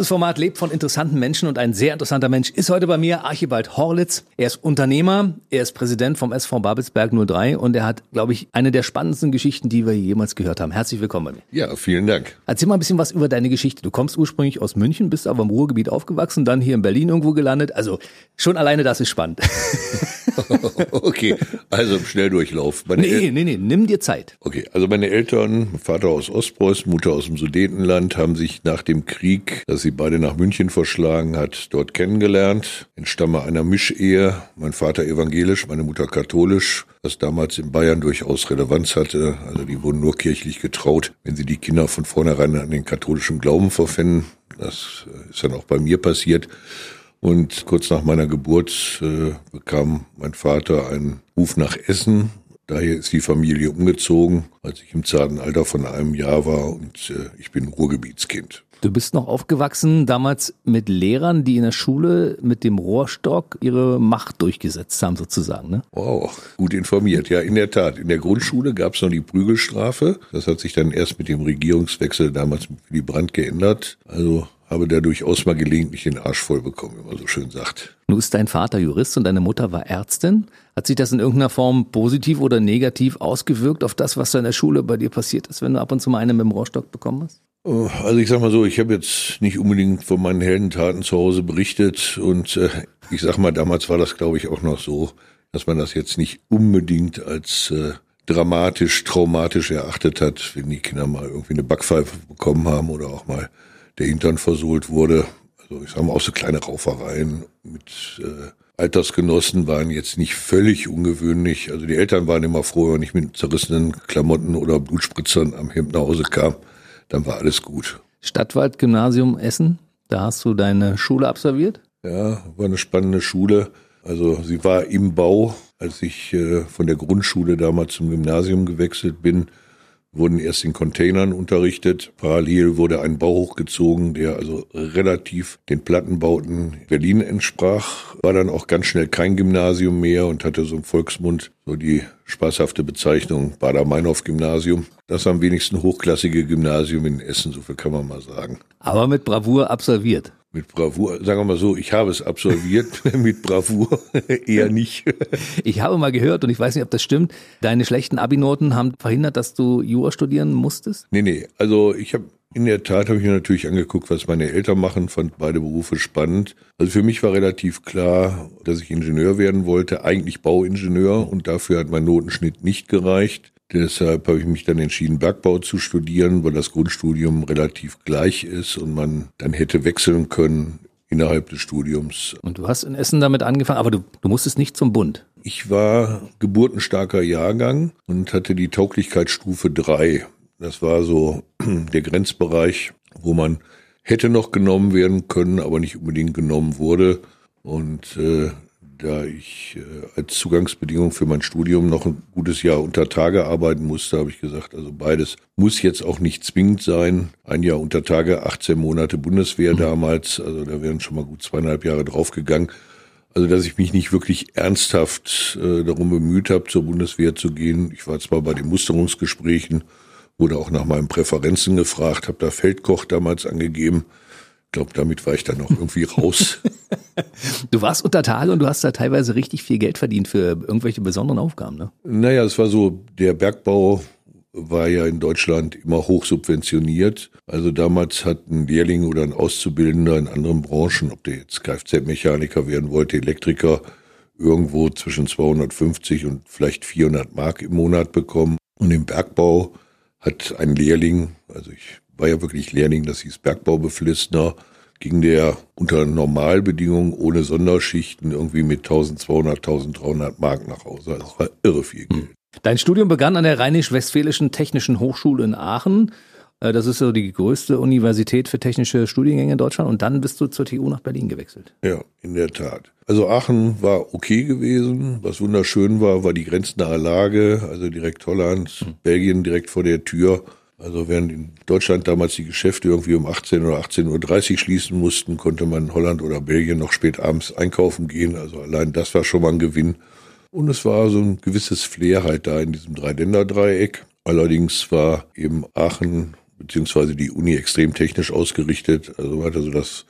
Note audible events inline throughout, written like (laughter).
Dieses Format lebt von interessanten Menschen und ein sehr interessanter Mensch ist heute bei mir Archibald Horlitz. Er ist Unternehmer, er ist Präsident vom SV Babelsberg 03 und er hat, glaube ich, eine der spannendsten Geschichten, die wir jemals gehört haben. Herzlich willkommen bei mir. Ja, vielen Dank. Erzähl mal ein bisschen was über deine Geschichte. Du kommst ursprünglich aus München, bist aber im Ruhrgebiet aufgewachsen, dann hier in Berlin irgendwo gelandet. Also schon alleine das ist spannend. (laughs) okay, also im Schnelldurchlauf. Meine nee, El nee, nee, nimm dir Zeit. Okay, also meine Eltern, Vater aus Ostpreußen, Mutter aus dem Sudetenland, haben sich nach dem Krieg, dass sie beide nach München verschlagen hat, dort kennengelernt. Entstamme einer Mischehe. Mein Vater evangelisch, meine Mutter katholisch, was damals in Bayern durchaus Relevanz hatte. Also die wurden nur kirchlich getraut, wenn sie die Kinder von vornherein an den katholischen Glauben verfänden. Das ist dann auch bei mir passiert. Und kurz nach meiner Geburt äh, bekam mein Vater einen Ruf nach Essen. Daher ist die Familie umgezogen, als ich im zarten Alter von einem Jahr war und äh, ich bin Ruhrgebietskind. Du bist noch aufgewachsen damals mit Lehrern, die in der Schule mit dem Rohrstock ihre Macht durchgesetzt haben, sozusagen. Ne? Wow, gut informiert. Ja, in der Tat. In der Grundschule gab es noch die Prügelstrafe. Das hat sich dann erst mit dem Regierungswechsel damals mit Willy Brandt geändert. Also habe da durchaus mal gelegentlich den Arsch voll bekommen, wie man so schön sagt. Nun ist dein Vater Jurist und deine Mutter war Ärztin. Hat sich das in irgendeiner Form positiv oder negativ ausgewirkt auf das, was da in der Schule bei dir passiert ist, wenn du ab und zu mal einen mit dem Rohrstock bekommen hast? Oh, also ich sag mal so, ich habe jetzt nicht unbedingt von meinen Heldentaten zu Hause berichtet und äh, ich sag mal, damals war das glaube ich auch noch so, dass man das jetzt nicht unbedingt als äh, dramatisch, traumatisch erachtet hat, wenn die Kinder mal irgendwie eine Backpfeife bekommen haben oder auch mal der Hintern versohlt wurde. Also ich sag mal auch so kleine Raufereien mit äh, Altersgenossen waren jetzt nicht völlig ungewöhnlich. Also die Eltern waren immer froh, wenn ich mit zerrissenen Klamotten oder Blutspritzern am Hemd nach Hause kam. Dann war alles gut. Stadtwald-Gymnasium Essen, da hast du deine Schule absolviert? Ja, war eine spannende Schule. Also sie war im Bau, als ich äh, von der Grundschule damals zum Gymnasium gewechselt bin wurden erst in Containern unterrichtet. Parallel wurde ein Bau hochgezogen, der also relativ den Plattenbauten Berlin entsprach. War dann auch ganz schnell kein Gymnasium mehr und hatte so im Volksmund so die spaßhafte Bezeichnung Bader-Meinhof-Gymnasium. Das am wenigsten hochklassige Gymnasium in Essen, so viel kann man mal sagen. Aber mit Bravour absolviert mit Bravour, sagen wir mal so, ich habe es absolviert, (laughs) mit Bravour (laughs) eher nicht. ich habe mal gehört, und ich weiß nicht, ob das stimmt, deine schlechten Abi-Noten haben verhindert, dass du Jura studieren musstest? Nee, nee, also ich habe in der Tat habe ich mir natürlich angeguckt, was meine Eltern machen, fand beide Berufe spannend. Also für mich war relativ klar, dass ich Ingenieur werden wollte, eigentlich Bauingenieur und dafür hat mein Notenschnitt nicht gereicht. Deshalb habe ich mich dann entschieden, Bergbau zu studieren, weil das Grundstudium relativ gleich ist und man dann hätte wechseln können innerhalb des Studiums. Und du hast in Essen damit angefangen, aber du, du musstest nicht zum Bund. Ich war geburtenstarker Jahrgang und hatte die Tauglichkeitsstufe drei. Das war so (clears throat) der Grenzbereich, wo man hätte noch genommen werden können, aber nicht unbedingt genommen wurde. Und äh, da ich äh, als Zugangsbedingung für mein Studium noch ein gutes Jahr unter Tage arbeiten musste, habe ich gesagt, also beides muss jetzt auch nicht zwingend sein. Ein Jahr unter Tage, 18 Monate Bundeswehr mhm. damals, also da wären schon mal gut zweieinhalb Jahre draufgegangen. Also dass ich mich nicht wirklich ernsthaft äh, darum bemüht habe, zur Bundeswehr zu gehen. Ich war zwar bei den Musterungsgesprächen, wurde auch nach meinen Präferenzen gefragt, habe da Feldkoch damals angegeben glaube, damit war ich dann auch irgendwie raus. (laughs) du warst unter Tage und du hast da teilweise richtig viel Geld verdient für irgendwelche besonderen Aufgaben, ne? Naja, es war so, der Bergbau war ja in Deutschland immer hoch subventioniert. Also damals hat ein Lehrling oder ein Auszubildender in anderen Branchen, ob der jetzt Kfz-Mechaniker werden wollte, Elektriker, irgendwo zwischen 250 und vielleicht 400 Mark im Monat bekommen. Und im Bergbau hat ein Lehrling, also ich war ja wirklich Lehrling, das hieß Bergbaubeflissner, ging der unter Normalbedingungen ohne Sonderschichten irgendwie mit 1200, 1300 Mark nach Hause. Das war irre viel Geld. Dein Studium begann an der Rheinisch-Westfälischen Technischen Hochschule in Aachen. Äh, das ist so die größte Universität für technische Studiengänge in Deutschland. Und dann bist du zur TU nach Berlin gewechselt. Ja, in der Tat. Also Aachen war okay gewesen. Was wunderschön war, war die grenznahe Lage. Also direkt Holland, mhm. Belgien direkt vor der Tür. Also während in Deutschland damals die Geschäfte irgendwie um 18 oder 18.30 Uhr schließen mussten, konnte man in Holland oder Belgien noch spät abends einkaufen gehen. Also allein das war schon mal ein Gewinn. Und es war so ein gewisses Flair halt da in diesem Dreiländeردreieck. Allerdings war eben Aachen beziehungsweise die Uni extrem technisch ausgerichtet. Also man hatte so das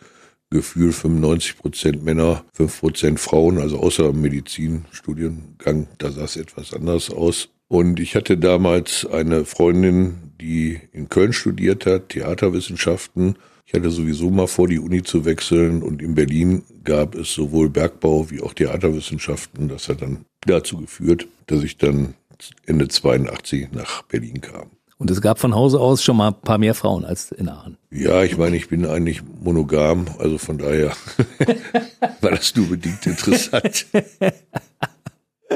Gefühl 95 Prozent Männer, 5 Prozent Frauen, also außer Medizinstudiengang, da sah es etwas anders aus. Und ich hatte damals eine Freundin, die in Köln studiert hat, Theaterwissenschaften. Ich hatte sowieso mal vor, die Uni zu wechseln und in Berlin gab es sowohl Bergbau wie auch Theaterwissenschaften. Das hat dann dazu geführt, dass ich dann Ende 82 nach Berlin kam. Und es gab von Hause aus schon mal ein paar mehr Frauen als in Aachen. Ja, ich meine, ich bin eigentlich monogam, also von daher (laughs) war das nur bedingt interessant. (laughs)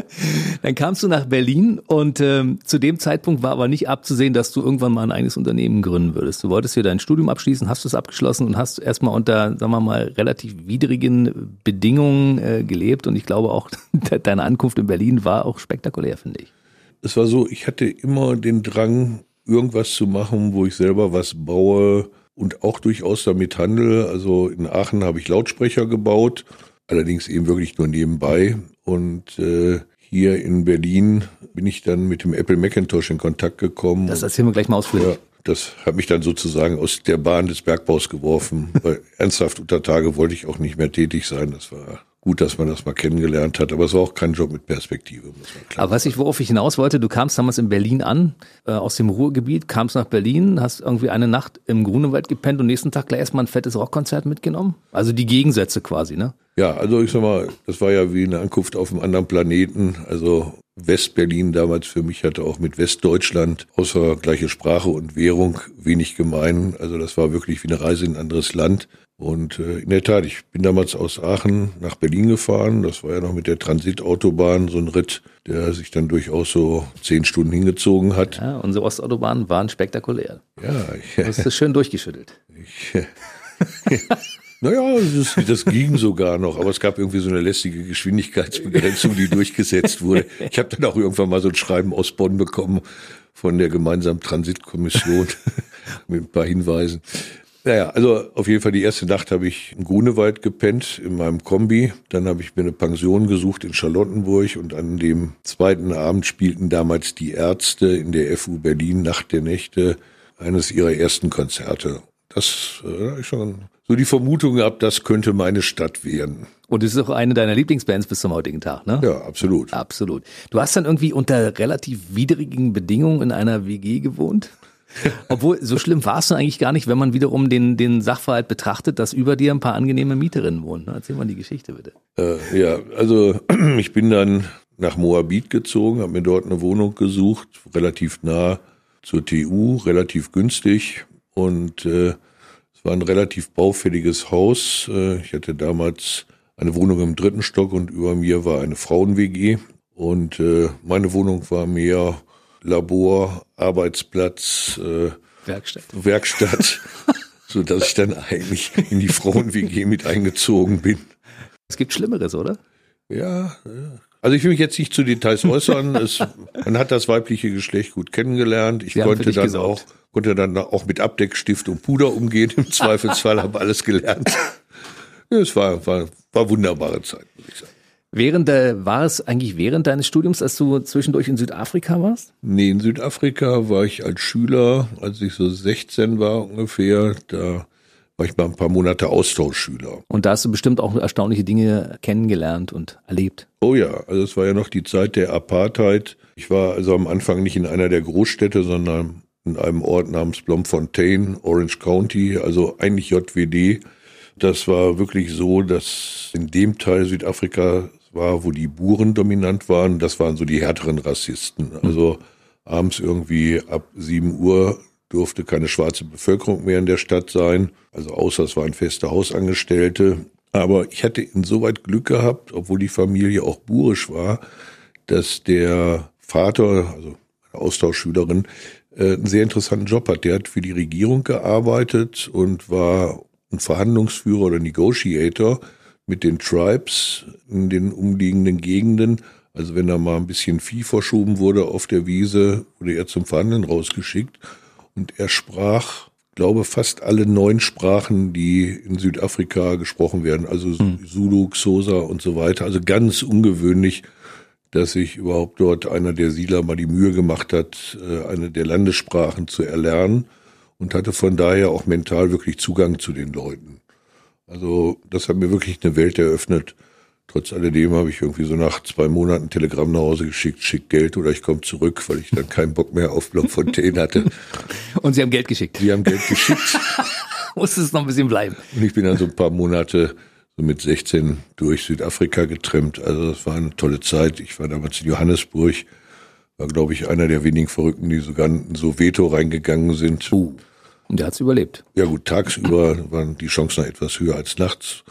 (laughs) Dann kamst du nach Berlin und ähm, zu dem Zeitpunkt war aber nicht abzusehen, dass du irgendwann mal ein eigenes Unternehmen gründen würdest. Du wolltest hier dein Studium abschließen, hast es abgeschlossen und hast erstmal unter, sagen wir mal, relativ widrigen Bedingungen äh, gelebt und ich glaube auch, (laughs) deine Ankunft in Berlin war auch spektakulär, finde ich. Es war so, ich hatte immer den Drang, irgendwas zu machen, wo ich selber was baue und auch durchaus damit handle. Also in Aachen habe ich Lautsprecher gebaut, allerdings eben wirklich nur nebenbei. Und äh, hier in Berlin bin ich dann mit dem Apple Macintosh in Kontakt gekommen. Das erzählen wir gleich mal ausführlich. Ja, das hat mich dann sozusagen aus der Bahn des Bergbaus geworfen, weil (laughs) ernsthaft unter Tage wollte ich auch nicht mehr tätig sein. Das war gut, dass man das mal kennengelernt hat, aber es war auch kein Job mit Perspektive. Muss man klar aber was ich, worauf ich hinaus wollte, du kamst damals in Berlin an, äh, aus dem Ruhrgebiet, kamst nach Berlin, hast irgendwie eine Nacht im Grunewald gepennt und nächsten Tag gleich erstmal ein fettes Rockkonzert mitgenommen? Also die Gegensätze quasi, ne? Ja, also ich sag mal, das war ja wie eine Ankunft auf einem anderen Planeten. Also Westberlin damals für mich hatte auch mit Westdeutschland außer gleiche Sprache und Währung wenig gemein. Also das war wirklich wie eine Reise in ein anderes Land. Und äh, in der Tat, ich bin damals aus Aachen nach Berlin gefahren. Das war ja noch mit der Transitautobahn so ein Ritt, der sich dann durchaus so zehn Stunden hingezogen hat. Ja, unsere Ostautobahnen waren spektakulär. Ja, ich, du hast es schön durchgeschüttelt. (laughs) Ich, (laughs) naja, das, das ging (laughs) sogar noch, aber es gab irgendwie so eine lästige Geschwindigkeitsbegrenzung, die (laughs) durchgesetzt wurde. Ich habe dann auch irgendwann mal so ein Schreiben aus Bonn bekommen von der gemeinsamen Transitkommission (laughs) mit ein paar Hinweisen. Naja, also auf jeden Fall die erste Nacht habe ich im Grunewald gepennt in meinem Kombi. Dann habe ich mir eine Pension gesucht in Charlottenburg und an dem zweiten Abend spielten damals die Ärzte in der FU Berlin Nacht der Nächte eines ihrer ersten Konzerte. Das äh, ich schon so die Vermutung gehabt, das könnte meine Stadt werden. Und es ist auch eine deiner Lieblingsbands bis zum heutigen Tag, ne? Ja, absolut. Absolut. Du hast dann irgendwie unter relativ widrigen Bedingungen in einer WG gewohnt? (laughs) Obwohl, so schlimm war es dann eigentlich gar nicht, wenn man wiederum den, den Sachverhalt betrachtet, dass über dir ein paar angenehme Mieterinnen wohnen. Erzähl mal die Geschichte bitte. Äh, ja, also (clears throat) ich bin dann nach Moabit gezogen, habe mir dort eine Wohnung gesucht, relativ nah zur TU, relativ günstig und äh, war ein relativ baufälliges Haus. Äh, ich hatte damals eine Wohnung im dritten Stock und über mir war eine Frauen-WG und äh, meine Wohnung war mehr Labor, Arbeitsplatz, äh, Werkstatt, Werkstatt (laughs) so dass ich dann eigentlich in die Frauen-WG mit eingezogen bin. Es gibt Schlimmeres, oder? Ja, ja. Also ich will mich jetzt nicht zu Details äußern. es, man hat das weibliche Geschlecht gut kennengelernt. Ich konnte dann gesorgt. auch konnte dann auch mit Abdeckstift und Puder umgehen. Im (laughs) Zweifelsfall habe alles gelernt. Es war, war, war wunderbare Zeit, muss ich sagen. Während der, war es eigentlich während deines Studiums, als du zwischendurch in Südafrika warst? Nee, in Südafrika war ich als Schüler, als ich so 16 war ungefähr, da war ich mal ein paar Monate Austauschschüler. Und da hast du bestimmt auch erstaunliche Dinge kennengelernt und erlebt. Oh ja, also es war ja noch die Zeit der Apartheid. Ich war also am Anfang nicht in einer der Großstädte, sondern in einem Ort namens Bloemfontein, Orange County, also eigentlich JWD. Das war wirklich so, dass in dem Teil Südafrika war, wo die Buren dominant waren, das waren so die härteren Rassisten. Also abends irgendwie ab sieben Uhr durfte keine schwarze Bevölkerung mehr in der Stadt sein, also außer es waren feste Hausangestellte. Aber ich hatte insoweit Glück gehabt, obwohl die Familie auch burisch war, dass der Vater, also eine Austauschschülerin, äh, einen sehr interessanten Job hat. Der hat für die Regierung gearbeitet und war ein Verhandlungsführer oder Negotiator mit den Tribes in den umliegenden Gegenden. Also wenn da mal ein bisschen Vieh verschoben wurde auf der Wiese, wurde er zum Verhandeln rausgeschickt. Und er sprach, glaube fast alle neun Sprachen, die in Südafrika gesprochen werden. Also hm. Zulu, Xhosa und so weiter. Also ganz ungewöhnlich dass sich überhaupt dort einer der Siedler mal die Mühe gemacht hat, äh, eine der Landessprachen zu erlernen und hatte von daher auch mental wirklich Zugang zu den Leuten. Also das hat mir wirklich eine Welt eröffnet. Trotz alledem habe ich irgendwie so nach zwei Monaten Telegramm nach Hause geschickt, schick Geld oder ich komme zurück, weil ich dann keinen Bock mehr auf Blockfontaine hatte. (laughs) Und Sie haben Geld geschickt? Sie haben Geld geschickt. (laughs) Musste es noch ein bisschen bleiben. Und ich bin dann so ein paar Monate so mit 16 durch Südafrika getrennt. Also das war eine tolle Zeit. Ich war damals in Johannesburg, war glaube ich einer der wenigen Verrückten, die sogar in so Veto reingegangen sind. Uh, und der hat's überlebt. Ja gut, tagsüber waren die Chancen etwas höher als nachts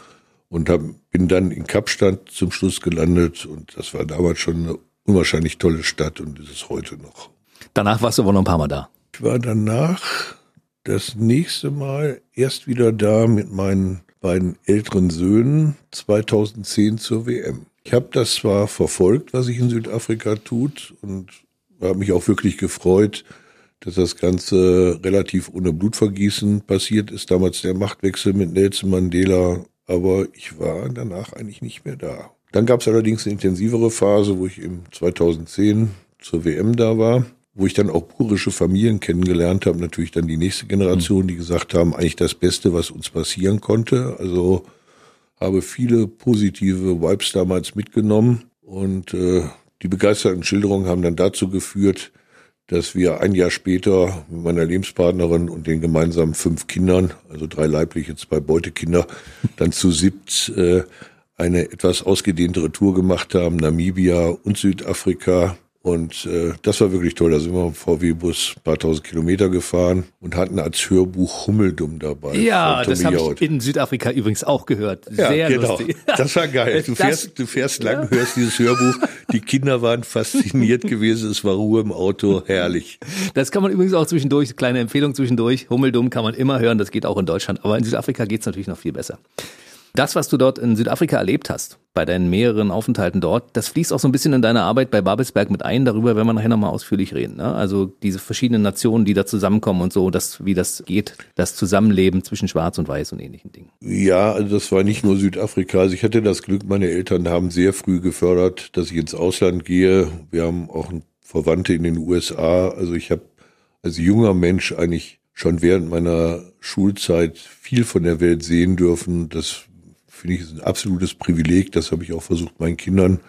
und hab, bin dann in Kapstadt zum Schluss gelandet und das war damals schon eine unwahrscheinlich tolle Stadt und ist es heute noch. Danach warst du aber noch ein paar Mal da. Ich war danach das nächste Mal erst wieder da mit meinen beiden älteren Söhnen 2010 zur WM. Ich habe das zwar verfolgt, was sich in Südafrika tut und habe mich auch wirklich gefreut, dass das Ganze relativ ohne Blutvergießen passiert ist. Damals der Machtwechsel mit Nelson Mandela, aber ich war danach eigentlich nicht mehr da. Dann gab es allerdings eine intensivere Phase, wo ich im 2010 zur WM da war wo ich dann auch purische Familien kennengelernt habe, natürlich dann die nächste Generation, die gesagt haben, eigentlich das Beste, was uns passieren konnte. Also habe viele positive Vibes damals mitgenommen und äh, die begeisterten Schilderungen haben dann dazu geführt, dass wir ein Jahr später mit meiner Lebenspartnerin und den gemeinsamen fünf Kindern, also drei leibliche, zwei Beutekinder, (laughs) dann zu siebt äh, eine etwas ausgedehntere Tour gemacht haben, Namibia und Südafrika und äh, das war wirklich toll. Da sind wir im VW-Bus ein paar tausend Kilometer gefahren und hatten als Hörbuch Hummeldumm dabei. Ja, das habe ich in Südafrika übrigens auch gehört. Sehr ja, genau. lustig. (laughs) Das war geil. Du das, fährst, du fährst lang, ja. hörst dieses Hörbuch. Die Kinder waren fasziniert (laughs) gewesen. Es war Ruhe im Auto. Herrlich. Das kann man übrigens auch zwischendurch, kleine Empfehlung zwischendurch. Hummeldumm kann man immer hören. Das geht auch in Deutschland. Aber in Südafrika geht's natürlich noch viel besser. Das, was du dort in Südafrika erlebt hast, bei deinen mehreren Aufenthalten dort, das fließt auch so ein bisschen in deine Arbeit bei Babelsberg mit ein. Darüber werden wir nachher nochmal ausführlich reden. Ne? Also diese verschiedenen Nationen, die da zusammenkommen und so, das, wie das geht, das Zusammenleben zwischen Schwarz und Weiß und ähnlichen Dingen. Ja, also das war nicht nur Südafrika. Also ich hatte das Glück, meine Eltern haben sehr früh gefördert, dass ich ins Ausland gehe. Wir haben auch Verwandte in den USA. Also ich habe als junger Mensch eigentlich schon während meiner Schulzeit viel von der Welt sehen dürfen. Das finde ich ist ein absolutes Privileg. Das habe ich auch versucht, meinen Kindern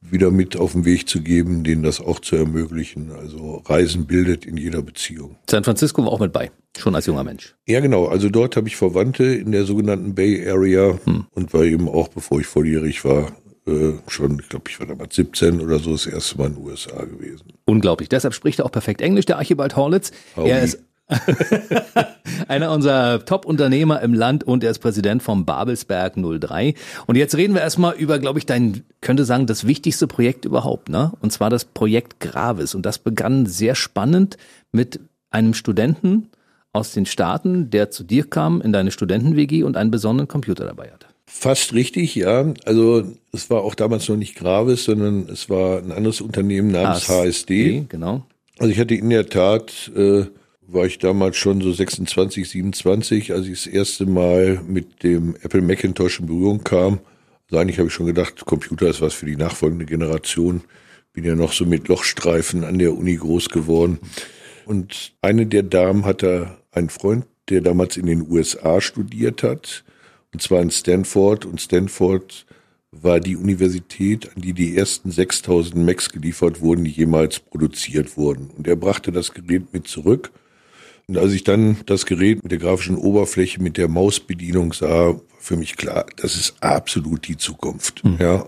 wieder mit auf den Weg zu geben, denen das auch zu ermöglichen. Also Reisen bildet in jeder Beziehung. San Francisco war auch mit bei, schon als junger Mensch. Ja, genau. Also dort habe ich Verwandte in der sogenannten Bay Area hm. und war eben auch, bevor ich volljährig war, äh, schon, ich glaube, ich war damals 17 oder so das erste Mal in den USA gewesen. Unglaublich. Deshalb spricht er auch perfekt Englisch, der Archibald Horlitz. Howdy. Er ist (laughs) Einer unserer Top-Unternehmer im Land und er ist Präsident vom Babelsberg 03. Und jetzt reden wir erstmal über, glaube ich, dein, könnte sagen, das wichtigste Projekt überhaupt, ne? Und zwar das Projekt Gravis. Und das begann sehr spannend mit einem Studenten aus den Staaten, der zu dir kam in deine Studenten-WG und einen besonderen Computer dabei hatte. Fast richtig, ja. Also es war auch damals noch nicht Gravis, sondern es war ein anderes Unternehmen namens HSD. HSD genau. Also ich hatte in der Tat äh, war ich damals schon so 26, 27, als ich das erste Mal mit dem Apple Macintosh in Berührung kam. Also eigentlich habe ich schon gedacht, Computer ist was für die nachfolgende Generation. Bin ja noch so mit Lochstreifen an der Uni groß geworden. Und eine der Damen hatte einen Freund, der damals in den USA studiert hat, und zwar in Stanford. Und Stanford war die Universität, an die die ersten 6000 Macs geliefert wurden, die jemals produziert wurden. Und er brachte das Gerät mit zurück und als ich dann das Gerät mit der grafischen Oberfläche, mit der Mausbedienung sah, war für mich klar, das ist absolut die Zukunft. Mhm. Ja.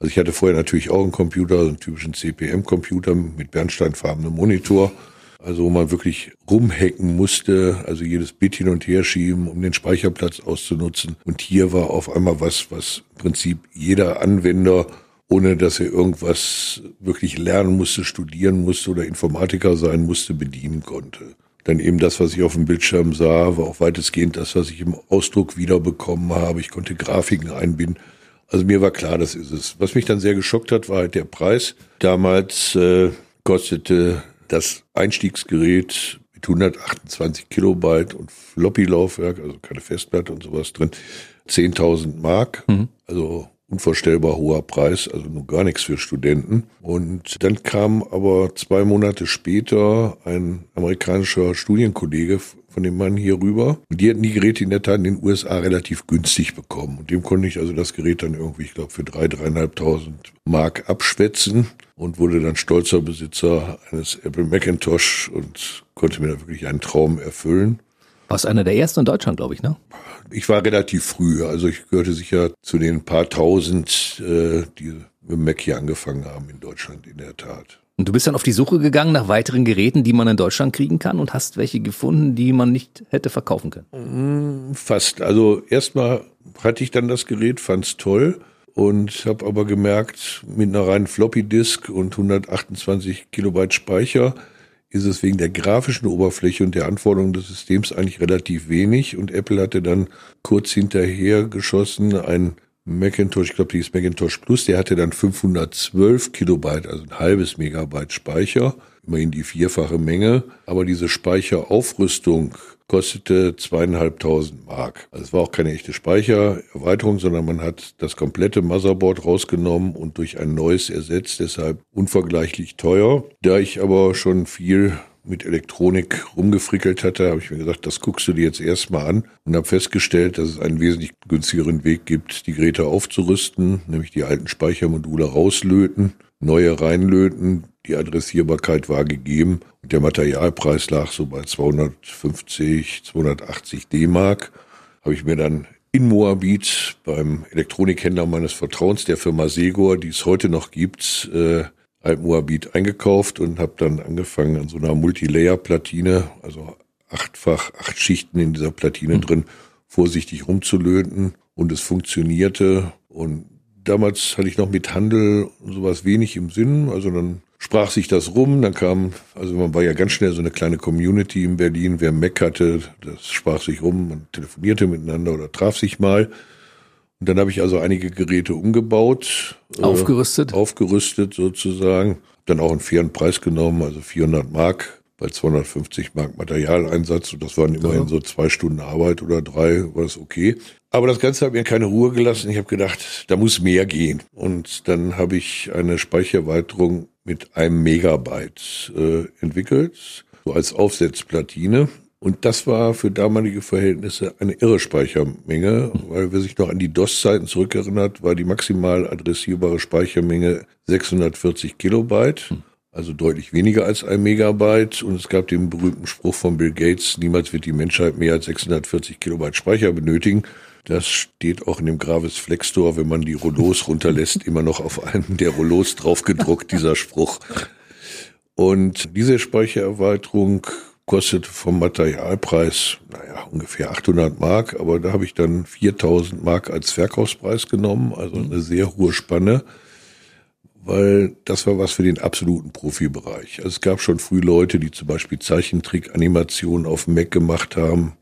Also ich hatte vorher natürlich auch einen Computer, einen typischen CPM-Computer mit bernsteinfarbenem Monitor. Also wo man wirklich rumhacken musste, also jedes Bit hin und her schieben, um den Speicherplatz auszunutzen. Und hier war auf einmal was, was im Prinzip jeder Anwender, ohne dass er irgendwas wirklich lernen musste, studieren musste oder Informatiker sein musste, bedienen konnte. Dann eben das, was ich auf dem Bildschirm sah, war auch weitestgehend das, was ich im Ausdruck wiederbekommen habe. Ich konnte Grafiken einbinden. Also mir war klar, das ist es. Was mich dann sehr geschockt hat, war halt der Preis. Damals äh, kostete das Einstiegsgerät mit 128 Kilobyte und Floppy-Laufwerk, also keine Festplatte und sowas drin, 10.000 Mark. Mhm. Also unvorstellbar hoher Preis, also nur gar nichts für Studenten. Und dann kam aber zwei Monate später ein amerikanischer Studienkollege von dem Mann hier rüber. Und die hatten die Geräte in der Tat in den USA relativ günstig bekommen. Und dem konnte ich also das Gerät dann irgendwie, ich glaube, für drei, dreieinhalbtausend Mark abschwätzen und wurde dann stolzer Besitzer eines Apple Macintosh und konnte mir da wirklich einen Traum erfüllen. Warst einer der ersten in Deutschland, glaube ich, ne? Ich war relativ früh, also ich gehörte sicher zu den paar tausend, äh, die mit Mac hier angefangen haben in Deutschland, in der Tat. Und du bist dann auf die Suche gegangen nach weiteren Geräten, die man in Deutschland kriegen kann und hast welche gefunden, die man nicht hätte verkaufen können? Mm, fast. Also erstmal hatte ich dann das Gerät, fand's toll und habe aber gemerkt, mit einer reinen Floppy Disk und 128 Kilobyte Speicher ist es wegen der grafischen Oberfläche und der Anforderungen des Systems eigentlich relativ wenig. Und Apple hatte dann kurz hinterher geschossen ein Macintosh, ich glaube, die ist Macintosh Plus, der hatte dann 512 Kilobyte, also ein halbes Megabyte Speicher, immerhin die vierfache Menge. Aber diese Speicheraufrüstung kostete zweieinhalbtausend Mark. Also es war auch keine echte Speichererweiterung, sondern man hat das komplette Motherboard rausgenommen und durch ein neues ersetzt, deshalb unvergleichlich teuer. Da ich aber schon viel mit Elektronik rumgefrickelt hatte, habe ich mir gesagt, das guckst du dir jetzt erstmal an und habe festgestellt, dass es einen wesentlich günstigeren Weg gibt, die Geräte aufzurüsten, nämlich die alten Speichermodule rauslöten, neue reinlöten, die Adressierbarkeit war gegeben und der Materialpreis lag so bei 250, 280 D-Mark. Habe ich mir dann in Moabit beim Elektronikhändler meines Vertrauens, der Firma Segor, die es heute noch gibt, äh, Moabit eingekauft und habe dann angefangen an so einer Multilayer-Platine, also achtfach, acht Schichten in dieser Platine mhm. drin, vorsichtig rumzulöten und es funktionierte und damals hatte ich noch mit Handel und sowas wenig im Sinn, also dann sprach sich das rum, dann kam, also man war ja ganz schnell so eine kleine Community in Berlin, wer Mac hatte, das sprach sich rum, man telefonierte miteinander oder traf sich mal. Und dann habe ich also einige Geräte umgebaut. Aufgerüstet? Äh, aufgerüstet sozusagen. Dann auch einen fairen Preis genommen, also 400 Mark bei 250 Mark Materialeinsatz. Und das waren immerhin so zwei Stunden Arbeit oder drei, war das okay. Aber das Ganze hat mir keine Ruhe gelassen. Ich habe gedacht, da muss mehr gehen. Und dann habe ich eine Speichererweiterung mit einem Megabyte äh, entwickelt, so als Aufsetzplatine. Und das war für damalige Verhältnisse eine irre Speichermenge, weil wer sich noch an die DOS-Zeiten zurückerinnert, war die maximal adressierbare Speichermenge 640 Kilobyte, also deutlich weniger als ein Megabyte. Und es gab den berühmten Spruch von Bill Gates, niemals wird die Menschheit mehr als 640 Kilobyte Speicher benötigen. Das steht auch in dem Gravis Flex Store, wenn man die Rollos runterlässt, immer noch auf einem der Rollos draufgedruckt, dieser Spruch. Und diese Speichererweiterung kostet vom Materialpreis, naja, ungefähr 800 Mark, aber da habe ich dann 4000 Mark als Verkaufspreis genommen, also eine sehr hohe Spanne, weil das war was für den absoluten Profibereich. Also es gab schon früh Leute, die zum Beispiel Zeichentrick-Animationen auf Mac gemacht haben,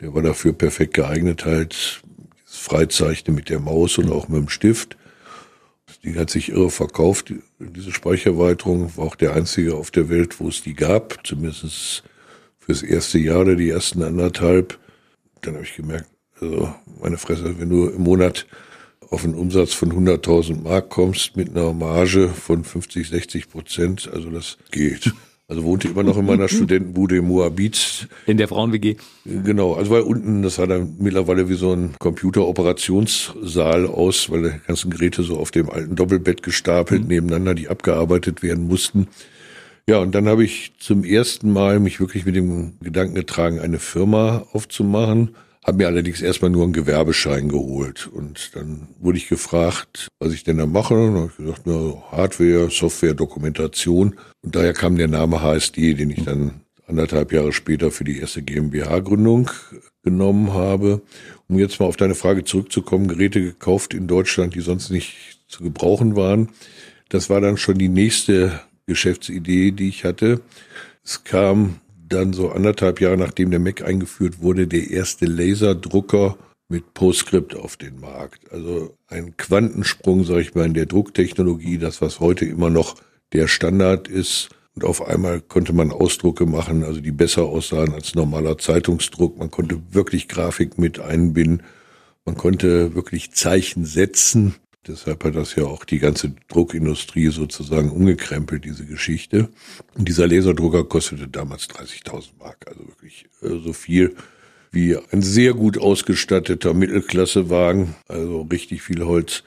der war dafür perfekt geeignet, halt das Freizeichnen mit der Maus und auch mit dem Stift. Das Ding hat sich irre verkauft. Diese Speichererweiterung war auch der einzige auf der Welt, wo es die gab, zumindest fürs erste Jahr oder die ersten anderthalb. Dann habe ich gemerkt, also meine Fresse, wenn du im Monat auf einen Umsatz von 100.000 Mark kommst mit einer Marge von 50, 60 Prozent, also das geht. Also wohnte immer noch in meiner (laughs) Studentenbude im Moabit. In der Frauen-WG? Genau, also weil unten, das sah dann mittlerweile wie so ein Computeroperationssaal aus, weil die ganzen Geräte so auf dem alten Doppelbett gestapelt mhm. nebeneinander, die abgearbeitet werden mussten. Ja, und dann habe ich zum ersten Mal mich wirklich mit dem Gedanken getragen, eine Firma aufzumachen. Habe mir allerdings erstmal nur einen Gewerbeschein geholt. Und dann wurde ich gefragt, was ich denn da mache. Und habe ich gesagt, na, Hardware, Software, Dokumentation. Und daher kam der Name HSD, den ich dann anderthalb Jahre später für die erste GmbH-Gründung genommen habe. Um jetzt mal auf deine Frage zurückzukommen, Geräte gekauft in Deutschland, die sonst nicht zu gebrauchen waren. Das war dann schon die nächste Geschäftsidee, die ich hatte. Es kam dann so anderthalb Jahre nachdem der Mac eingeführt wurde, der erste Laserdrucker mit PostScript auf den Markt. Also ein Quantensprung, sage ich mal, in der Drucktechnologie, das was heute immer noch der Standard ist. Und auf einmal konnte man Ausdrucke machen, also die besser aussahen als normaler Zeitungsdruck. Man konnte wirklich Grafik mit einbinden. Man konnte wirklich Zeichen setzen. Deshalb hat das ja auch die ganze Druckindustrie sozusagen umgekrempelt, diese Geschichte. Und dieser Laserdrucker kostete damals 30.000 Mark, also wirklich äh, so viel wie ein sehr gut ausgestatteter Mittelklassewagen, also richtig viel Holz.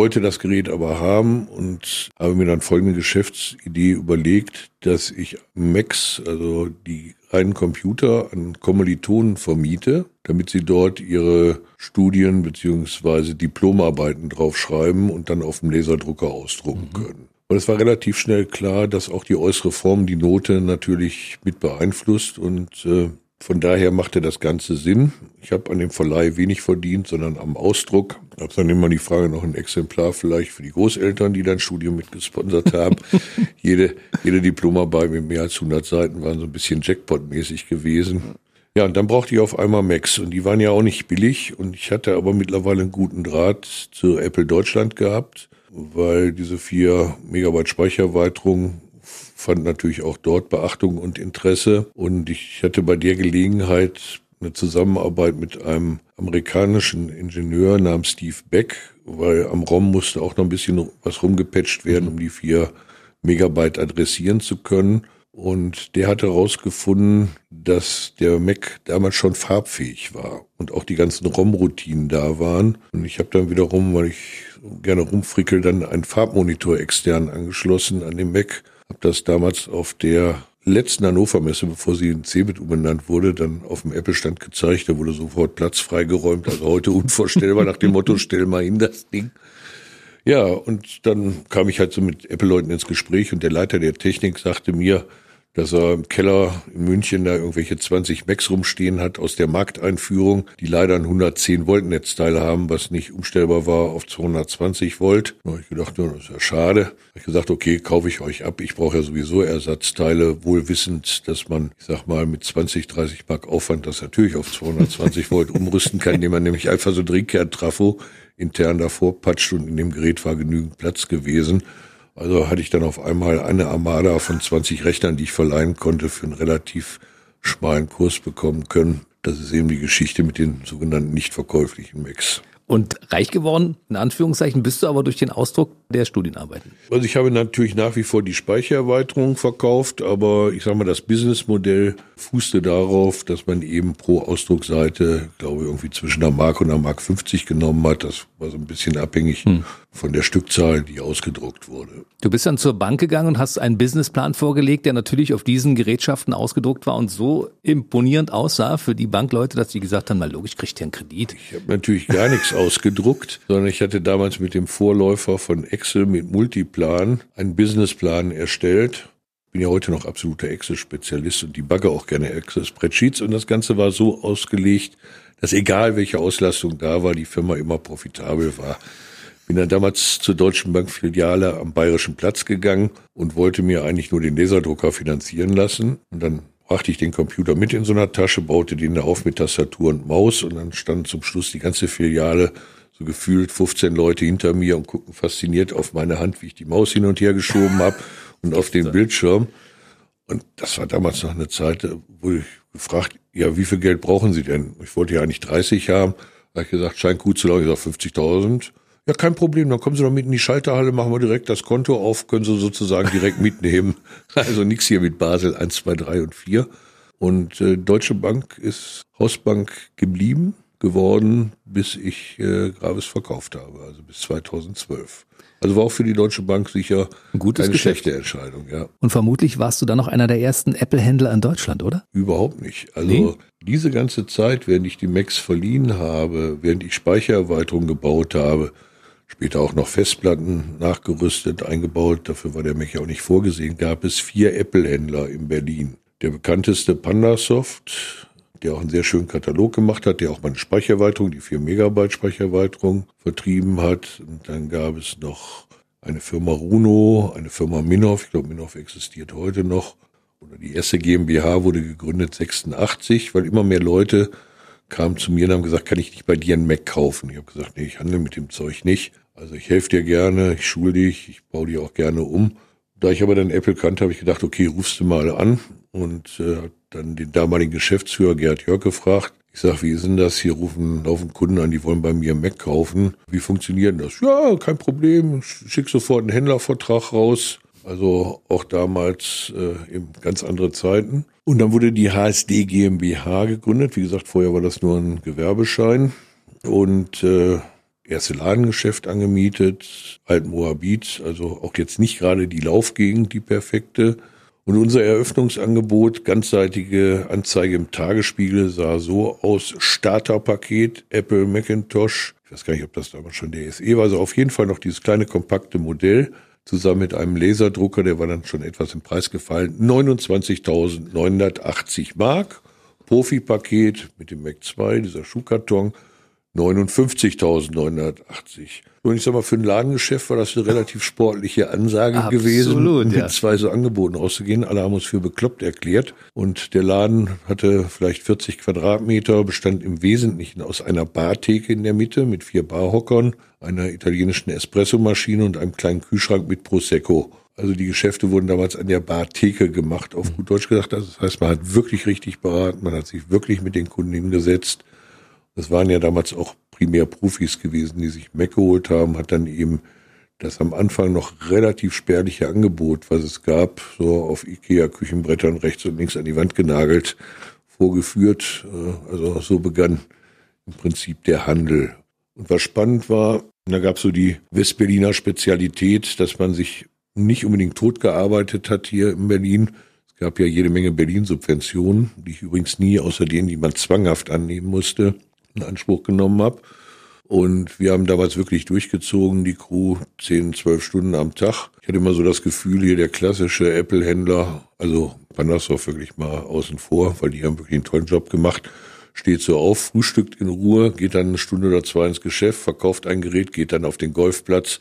Wollte das Gerät aber haben und habe mir dann folgende Geschäftsidee überlegt, dass ich Macs, also die reinen Computer an Kommilitonen vermiete, damit sie dort ihre Studien beziehungsweise Diplomarbeiten draufschreiben und dann auf dem Laserdrucker ausdrucken mhm. können. Und es war relativ schnell klar, dass auch die äußere Form die Note natürlich mit beeinflusst und äh, von daher machte das Ganze Sinn. Ich habe an dem Verleih wenig verdient, sondern am Ausdruck. Habe dann immer die Frage noch ein Exemplar vielleicht für die Großeltern, die dann Studium mitgesponsert haben. (laughs) jede, jede Diplomarbeit mit mehr als 100 Seiten waren so ein bisschen Jackpot-mäßig gewesen. Ja, und dann brauchte ich auf einmal Macs und die waren ja auch nicht billig und ich hatte aber mittlerweile einen guten Draht zu Apple Deutschland gehabt, weil diese vier Megabyte Speichererweiterung fand natürlich auch dort Beachtung und Interesse. Und ich hatte bei der Gelegenheit eine Zusammenarbeit mit einem amerikanischen Ingenieur namens Steve Beck, weil am ROM musste auch noch ein bisschen was rumgepatcht werden, um die vier Megabyte adressieren zu können. Und der hatte herausgefunden, dass der Mac damals schon farbfähig war und auch die ganzen ROM-Routinen da waren. Und ich habe dann wiederum, weil ich gerne rumfrickel, dann einen Farbmonitor extern angeschlossen an den Mac habe das damals auf der letzten Hannover Messe, bevor sie in Cebit umbenannt wurde, dann auf dem Apple-Stand gezeigt. Da wurde sofort Platz freigeräumt. Also heute unvorstellbar nach dem Motto, stell mal hin das Ding. Ja, und dann kam ich halt so mit Apple-Leuten ins Gespräch und der Leiter der Technik sagte mir, dass er im Keller in München da irgendwelche 20 Macs rumstehen hat aus der Markteinführung, die leider ein 110 Volt Netzteil haben, was nicht umstellbar war auf 220 Volt. Da habe ich gedacht, ja, das ist ja schade. Da habe ich gesagt, okay, kaufe ich euch ab. Ich brauche ja sowieso Ersatzteile, wohl wissend, dass man, ich sag mal, mit 20, 30 Mark Aufwand das natürlich auf 220 (laughs) Volt umrüsten kann, indem man nämlich einfach so Drehkehrt-Trafo intern davor patscht und in dem Gerät war genügend Platz gewesen. Also hatte ich dann auf einmal eine Armada von 20 Rechnern, die ich verleihen konnte, für einen relativ schmalen Kurs bekommen können. Das ist eben die Geschichte mit den sogenannten nicht verkäuflichen Macs. Und reich geworden, in Anführungszeichen, bist du aber durch den Ausdruck der Studienarbeiten. Also ich habe natürlich nach wie vor die Speichererweiterung verkauft, aber ich sage mal, das Businessmodell fußte darauf, dass man eben pro Ausdruckseite, glaube ich, irgendwie zwischen einer Mark und einer Mark 50 genommen hat. Das war so ein bisschen abhängig hm. von der Stückzahl, die ausgedruckt wurde. Du bist dann zur Bank gegangen und hast einen Businessplan vorgelegt, der natürlich auf diesen Gerätschaften ausgedruckt war und so imponierend aussah für die Bankleute, dass die gesagt haben, mal logisch kriegt ihr einen Kredit. Ich habe natürlich gar nichts (laughs) ausgedruckt, sondern ich hatte damals mit dem Vorläufer von Excel mit Multiplan einen Businessplan erstellt. Bin ja heute noch absoluter Excel-Spezialist und die bagge auch gerne Excel-Spreadsheets und das Ganze war so ausgelegt, dass egal welche Auslastung da war, die Firma immer profitabel war. Bin dann damals zur Deutschen Bank Filiale am Bayerischen Platz gegangen und wollte mir eigentlich nur den Laserdrucker finanzieren lassen. Und dann brachte ich den Computer mit in so einer Tasche, baute den da auf mit Tastatur und Maus und dann stand zum Schluss die ganze Filiale so gefühlt 15 Leute hinter mir und gucken fasziniert auf meine Hand, wie ich die Maus hin und her geschoben habe (laughs) und auf den Bildschirm. Und das war damals noch eine Zeit, wo ich gefragt, ja, wie viel Geld brauchen Sie denn? Ich wollte ja eigentlich 30 haben. Da habe ich gesagt, scheint gut zu laufen. Ich sage 50.000. Ja, kein Problem. Dann kommen Sie doch mit in die Schalterhalle, machen wir direkt das Konto auf, können Sie sozusagen direkt (laughs) mitnehmen. Also nichts hier mit Basel 1, 2, 3 und 4. Und äh, Deutsche Bank ist Hausbank geblieben, geworden, bis ich äh, Gravis verkauft habe, also bis 2012. Also war auch für die Deutsche Bank sicher gutes eine Geschäft. schlechte Entscheidung, ja. Und vermutlich warst du dann noch einer der ersten Apple-Händler in Deutschland, oder? Überhaupt nicht. Also Nee? diese ganze Zeit, während ich die Macs verliehen habe, während ich Speichererweiterungen gebaut habe, später auch noch Festplatten nachgerüstet, eingebaut, dafür war der Mac ja auch nicht vorgesehen, gab es vier Apple-Händler in Berlin. Der bekannteste Pandasoft, der auch einen sehr schönen Katalog gemacht hat, der auch meine Speichererweiterung, die 4 Megabyte Speichererweiterung vertrieben hat. Und dann gab es noch eine Firma Runo, eine Firma Minov, ich glaube Minov existiert heute noch. Oder die erste GmbH wurde gegründet 86, weil immer mehr Leute kamen zu mir und haben gesagt, kann ich nicht bei dir einen Mac kaufen? Ich habe gesagt, nee, ich handle mit dem Zeug nicht. Also ich helfe dir gerne, ich schule dich, ich baue die auch gerne um. Da ich aber dann Apple kannte, habe ich gedacht, okay, rufst du mal an und äh, dann den damaligen Geschäftsführer Gerd Jörg gefragt. Ich sag, wie ist denn das? Hier rufen laufen Kunden an, die wollen bei mir Mac kaufen. Wie funktioniert das? Ja, kein Problem. Schick sofort einen Händlervertrag raus. Also auch damals äh, eben ganz andere Zeiten. Und dann wurde die HSD GmbH gegründet. Wie gesagt, vorher war das nur ein Gewerbeschein. Und äh, erste Ladengeschäft angemietet, Altmoabit, also auch jetzt nicht gerade die Laufgegend, die perfekte. Und unser Eröffnungsangebot, ganzseitige Anzeige im Tagesspiegel, sah so aus, Starterpaket, Apple Macintosh, ich weiß gar nicht, ob das damals schon der SE war, also auf jeden Fall noch dieses kleine kompakte Modell, zusammen mit einem Laserdrucker, der war dann schon etwas im Preis gefallen, 29.980 Mark, Profi-Paket mit dem Mac 2, dieser Schuhkarton, 59.980. Und ich sag mal, für ein Ladengeschäft war das eine relativ sportliche Ansage Absolut, gewesen, mit ja. zwei so Angeboten auszugehen. Alle haben uns für bekloppt erklärt. Und der Laden hatte vielleicht 40 Quadratmeter, bestand im Wesentlichen aus einer Bartheke in der Mitte mit vier Barhockern, einer italienischen Espressomaschine und einem kleinen Kühlschrank mit Prosecco. Also die Geschäfte wurden damals an der Bartheke gemacht, auf gut Deutsch gesagt. Das heißt, man hat wirklich richtig beraten, man hat sich wirklich mit den Kunden hingesetzt das waren ja damals auch primär Profis gewesen, die sich Mac geholt haben, hat dann eben das am Anfang noch relativ spärliche Angebot, was es gab, so auf Ikea-Küchenbrettern rechts und links an die Wand genagelt, vorgeführt. Äh, also so begann im Prinzip der Handel. Und was spannend war, da gab es so die Westberliner Spezialität, dass man sich nicht unbedingt totgearbeitet hat hier in Berlin. Es gab ja jede Menge Berlin-Subventionen, die ich übrigens nie außer denen, die man zwanghaft annehmen musste, in Anspruch genommen habe. Und wir haben damals wirklich durchgezogen, die Crew, zehn, zwölf Stunden am Tag. Ich hatte immer so das Gefühl, hier der klassische Apple-Händler, also Panassoff wirklich mal außen vor, weil die haben wirklich einen tollen Job gemacht, steht so auf, frühstückt in Ruhe, geht dann eine Stunde oder zwei ins Geschäft, verkauft ein Gerät, geht dann auf den Golfplatz.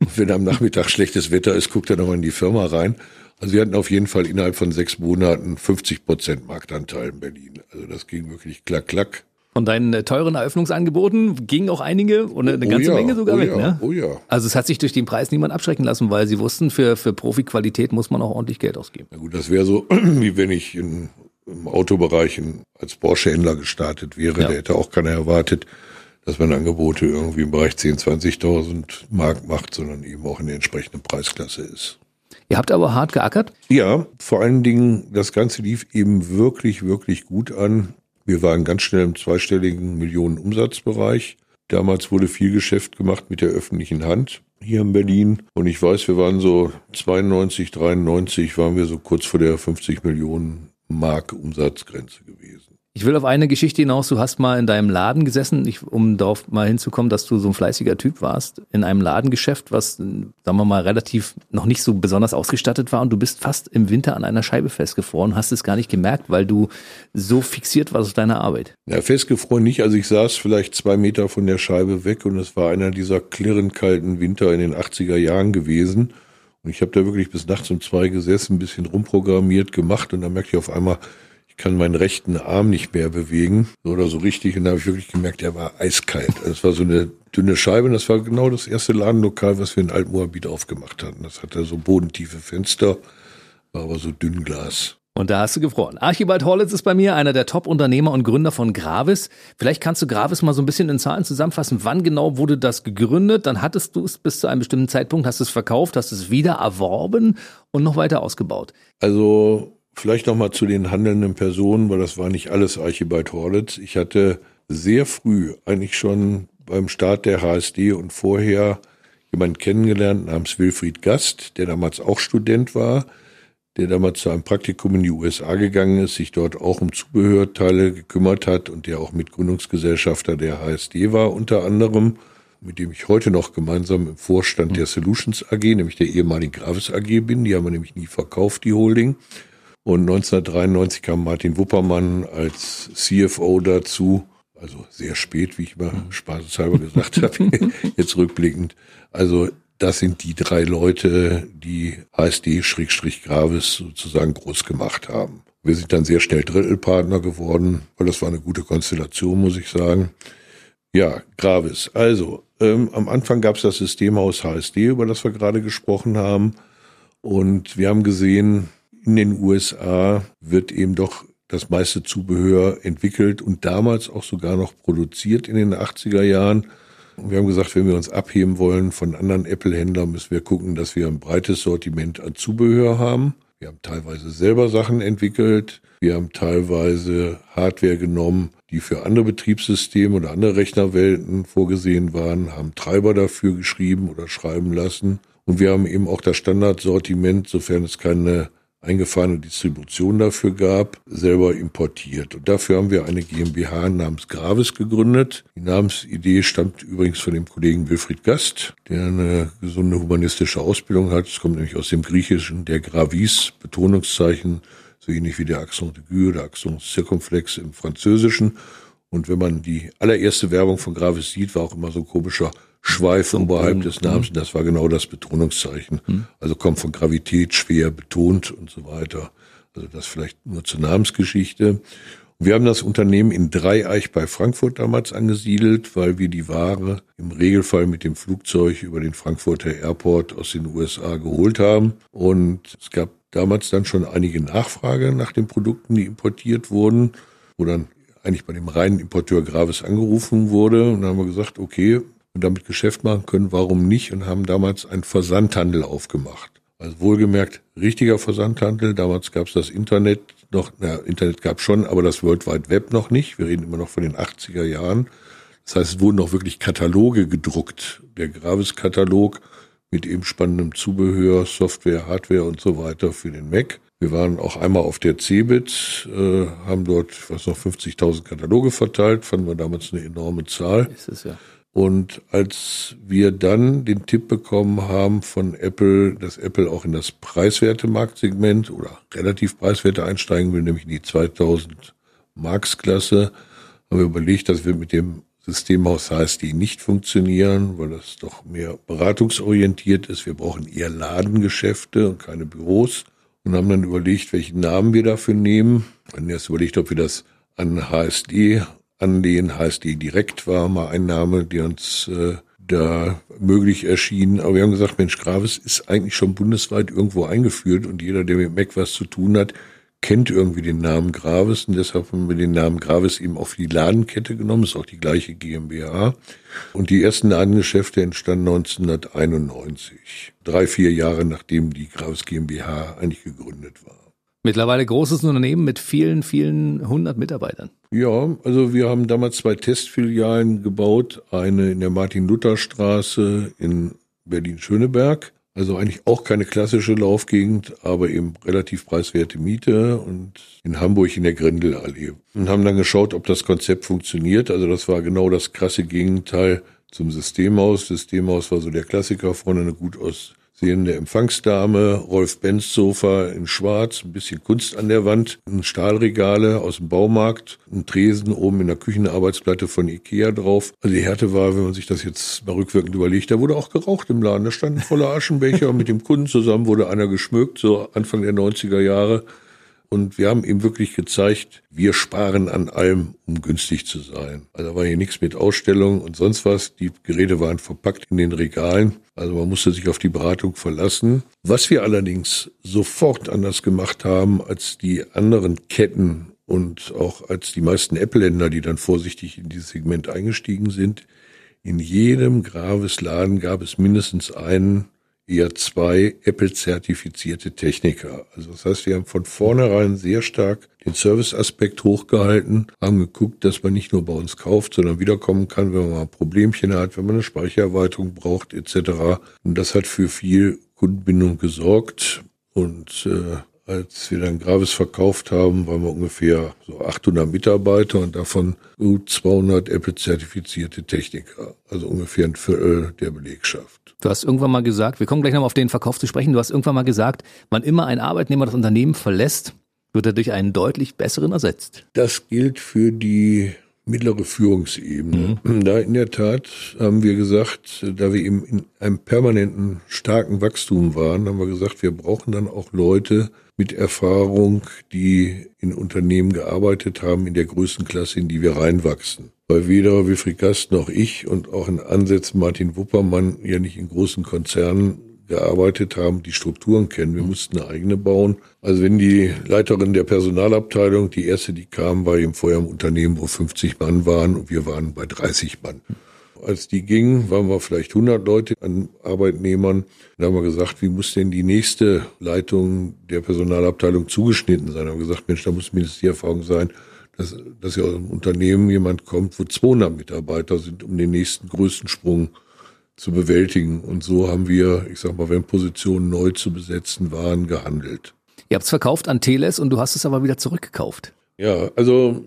Und wenn am Nachmittag (laughs) schlechtes Wetter ist, guckt er nochmal in die Firma rein. Also wir hatten auf jeden Fall innerhalb von sechs Monaten 50 Prozent Marktanteil in Berlin. Also das ging wirklich klack, klack. Von deinen äh, teuren Eröffnungsangeboten gingen auch einige und eine oh ganze ja, Menge sogar oh weg. Ja, ne? Oh ja. Also es hat sich durch den Preis niemand abschrecken lassen, weil sie wussten, für, für Profi-Qualität muss man auch ordentlich Geld ausgeben. Na gut, das wäre so, (clears throat) wie wenn ich in, im Autobereich in, als Porsche-Händler gestartet wäre. Ja. Der hätte auch keiner erwartet, dass man Angebote irgendwie im Bereich 10.000, 20.000 Mark macht, sondern eben auch in der entsprechenden Preisklasse ist. Ihr habt aber hart geackert? Ja, vor allen Dingen, das Ganze lief eben wirklich, wirklich gut an. Wir waren ganz schnell im zweistelligen Millionen Umsatzbereich. Damals wurde viel Geschäft gemacht mit der öffentlichen Hand hier in Berlin. Und ich weiß, wir waren so 92, 93 waren wir so kurz vor der 50 Millionen Mark Umsatzgrenze gewesen. Ich will auf eine Geschichte hinaus. Du hast mal in deinem Laden gesessen, ich, um darauf mal hinzukommen, dass du so ein fleißiger Typ warst, in einem Ladengeschäft, was, sagen wir mal, relativ noch nicht so besonders ausgestattet war und du bist fast im Winter an einer Scheibe festgefroren, hast es gar nicht gemerkt, weil du so fixiert warst auf deiner Arbeit. Ja, festgefroren nicht. Also ich saß vielleicht zwei Meter von der Scheibe weg und es war einer dieser klirrend kalten Winter in den 80er Jahren gewesen. Und ich habe da wirklich bis nachts um zwei gesessen, ein bisschen rumprogrammiert gemacht und dann merkte ich auf einmal, ich kann meinen rechten Arm nicht mehr bewegen oder so richtig. Und da habe ich wirklich gemerkt, der war eiskalt. Also es war so eine dünne Scheibe und das war genau das erste Ladenlokal, was wir in Altmoabit aufgemacht hatten. Das hatte so bodentiefe Fenster, war aber so dünn Glas. Und da hast du gefroren. Archibald Horlitz ist bei mir einer der Top-Unternehmer und Gründer von Gravis. Vielleicht kannst du Gravis mal so ein bisschen in Zahlen zusammenfassen. Wann genau wurde das gegründet? Dann hattest du es bis zu einem bestimmten Zeitpunkt, hast es verkauft, hast es wieder erworben und noch weiter ausgebaut. Also Vielleicht noch mal zu den handelnden Personen, weil das war nicht alles Archibald Horlitz. Ich hatte sehr früh, eigentlich schon beim Start der HSD und vorher, jemanden kennengelernt namens Wilfried Gast, der damals auch Student war, der damals zu einem Praktikum in die USA gegangen ist, sich dort auch um Zubehörteile gekümmert hat und der auch Mitgründungsgesellschafter der HSD war unter anderem, mit dem ich heute noch gemeinsam im Vorstand der Solutions AG, nämlich der ehemaligen Gravis AG bin. Die haben wir nämlich nie verkauft, die Holding. Und 1993 kam Martin Wuppermann als CFO dazu. Also sehr spät, wie ich mal spaßeshalber gesagt habe, (laughs) jetzt rückblickend. Also das sind die drei Leute, die HSD-Gravis sozusagen groß gemacht haben. Wir sind dann sehr schnell Drittelpartner geworden, weil das war eine gute Konstellation, muss ich sagen. Ja, Gravis. Also, ähm, am Anfang gab es das Systemhaus HSD, über das wir gerade gesprochen haben. Und wir haben gesehen, in den USA wird eben doch das meiste Zubehör entwickelt und damals auch sogar noch produziert in den 80er Jahren. Und wir haben gesagt, wenn wir uns abheben wollen von anderen Apple-Händlern, müssen wir gucken, dass wir ein breites Sortiment an Zubehör haben. Wir haben teilweise selber Sachen entwickelt. Wir haben teilweise Hardware genommen, die für andere Betriebssysteme oder andere Rechnerwelten vorgesehen waren, haben Treiber dafür geschrieben oder schreiben lassen. Und wir haben eben auch das Standardsortiment, sofern es keine eingefahrene Distribution dafür gab, selber importiert. Und dafür haben wir eine GmbH namens Gravis gegründet. Die Namensidee stammt übrigens von dem Kollegen Wilfried Gast, der eine gesunde humanistische Ausbildung hat. Es kommt nämlich aus dem Griechischen, der Gravis, Betonungszeichen, so ähnlich wie der Accent aigu oder Accent circumflex im Französischen. Und wenn man die allererste Werbung von Gravis sieht, war auch immer so ein komischer Schweif oberhalb des Namens. Mhm. Das war genau das Betonungszeichen. Mhm. Also kommt von Gravität, schwer, betont und so weiter. Also das vielleicht nur zur Namensgeschichte. wir haben das Unternehmen in Dreieich bei Frankfurt damals angesiedelt, weil wir die Ware im Regelfall mit dem Flugzeug über den Frankfurter Airport aus den USA geholt haben. Und es gab damals dann schon einige Nachfrage nach den Produkten, die importiert wurden, wo dann eigentlich bei dem reinen Importeur Gravis angerufen wurde. Und dann haben wir gesagt, okay, und damit Geschäft machen können, warum nicht? Und haben damals einen Versandhandel aufgemacht. Also wohlgemerkt richtiger Versandhandel. Damals gab es das Internet noch, na, Internet gab schon, aber das World Wide Web noch nicht. Wir reden immer noch von den 80er Jahren. Das heißt, es wurden noch wirklich Kataloge gedruckt. Der Gravis-Katalog mit eben spannendem Zubehör, Software, Hardware und so weiter für den Mac. Wir waren auch einmal auf der Cebit, äh, haben dort, was noch, 50.000 Kataloge verteilt, fanden wir damals eine enorme Zahl. Ist es ja. Und als wir dann den Tipp bekommen haben von Apple, dass Apple auch in das preiswerte Marktsegment oder relativ preiswerte einsteigen will, nämlich in die 2000 Marksklasse, haben wir überlegt, dass wir mit dem Systemhaus HSD nicht funktionieren, weil das doch mehr beratungsorientiert ist. Wir brauchen eher Ladengeschäfte und keine Büros und haben dann überlegt, welchen Namen wir dafür nehmen. Haben erst überlegt, ob wir das an HSD anlehnen, heißt die direkt war mal ein Name, der uns äh, da möglich erschien. Aber wir haben gesagt, Mensch, Gravis ist eigentlich schon bundesweit irgendwo eingeführt und jeder, der mit Mac was zu tun hat, kennt irgendwie den Namen Gravis und deshalb haben wir den Namen Gravis eben auf die Ladenkette genommen, ist auch die gleiche GmbH. Und die ersten Ladengeschäfte entstanden 1991, drei, vier Jahre nachdem die Gravis GmbH eigentlich gegründet war. Mittlerweile großes Unternehmen mit vielen, vielen hundert Mitarbeitern. Ja, also wir haben damals zwei Testfilialen gebaut. Eine in der Martin-Luther-Straße in Berlin-Schöneberg. Also eigentlich auch keine klassische Laufgegend, aber eben relativ preiswerte Miete und in Hamburg in der Grindelallee. Und haben dann geschaut, ob das Konzept funktioniert. Also das war genau das krasse Gegenteil zum Systemhaus. Systemhaus war so der Klassiker, vorne eine gut aus sehende Empfangsdame, Rolf Benz Sofa in Schwarz, ein bisschen Kunst an der Wand, ein Stahlregale aus dem Baumarkt, ein Tresen oben in der Küchenarbeitsplatte von Ikea drauf. Also die Härte war, wenn man sich das jetzt mal rückwirkend überlegt, da wurde auch geraucht im Laden. Da standen voller Aschenbecher (laughs) mit dem Kunden zusammen wurde einer geschmückt, so Anfang der 90er Jahre. Und wir haben ihm wirklich gezeigt, wir sparen an allem, um günstig zu sein. Also war hier nichts mit Ausstellung und sonst was. Die Geräte waren verpackt in den Regalen. Also man musste sich auf die Beratung verlassen. Was wir allerdings sofort anders gemacht haben als die anderen Ketten und auch als die meisten Apple-Länder, die dann vorsichtig in dieses Segment eingestiegen sind, in jedem Graves-Laden gab es mindestens einen eher zwei Apple-zertifizierte Techniker. Also das heißt, wir haben von vornherein sehr stark den Service-Aspekt hochgehalten, haben geguckt, dass man nicht nur bei uns kauft, sondern wiederkommen kann, wenn man mal ein Problemchen hat, wenn man eine Speichererweiterung braucht etc. Und das hat für viel Kundenbindung gesorgt und äh, als wir dann Gravis verkauft haben, waren wir ungefähr so 800 Mitarbeiter und davon gut 200 Apple-zertifizierte Techniker, also ungefähr ein Viertel der Belegschaft. Du hast irgendwann mal gesagt, wir kommen gleich nochmal auf den Verkauf zu sprechen, du hast irgendwann mal gesagt, wann immer ein Arbeitnehmer das Unternehmen verlässt, wird er durch einen deutlich besseren ersetzt. Das gilt für die mittlere Führungsebene. Mhm. Da in der Tat haben wir gesagt, da wir eben in einem permanenten starken Wachstum waren, haben wir gesagt, wir brauchen dann auch Leute mit Erfahrung, die in Unternehmen gearbeitet haben in der Größenklasse, in die wir reinwachsen. Weil weder Wilfried Gast noch ich und auch in Ansätzen Martin Wuppermann ja nicht in großen Konzernen gearbeitet haben, die Strukturen kennen. Wir mussten eine eigene bauen. Also wenn die Leiterin der Personalabteilung, die erste, die kam, war eben vorher im Unternehmen, wo 50 Mann waren und wir waren bei 30 Mann. Als die ging, waren wir vielleicht 100 Leute an Arbeitnehmern. Da haben wir gesagt, wie muss denn die nächste Leitung der Personalabteilung zugeschnitten sein? Da haben wir gesagt, Mensch, da muss mindestens die Erfahrung sein, dass, dass ja aus einem Unternehmen jemand kommt, wo 200 Mitarbeiter sind, um den nächsten größten Sprung zu bewältigen. Und so haben wir, ich sag mal, wenn Positionen neu zu besetzen waren, gehandelt. Ihr habt es verkauft an Teles und du hast es aber wieder zurückgekauft. Ja, also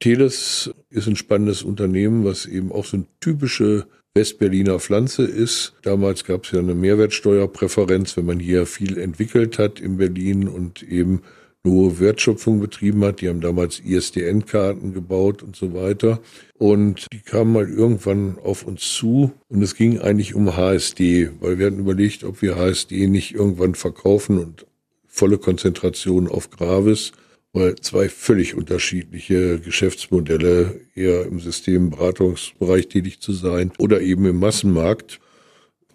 Teles ist ein spannendes Unternehmen, was eben auch so eine typische Westberliner Pflanze ist. Damals gab es ja eine Mehrwertsteuerpräferenz, wenn man hier viel entwickelt hat in Berlin und eben nur Wertschöpfung betrieben hat. Die haben damals ISDN-Karten gebaut und so weiter. Und die kamen mal irgendwann auf uns zu und es ging eigentlich um HSD, weil wir hatten überlegt, ob wir HSD nicht irgendwann verkaufen und volle Konzentration auf Gravis, weil zwei völlig unterschiedliche Geschäftsmodelle, eher im Systemberatungsbereich tätig zu sein oder eben im Massenmarkt.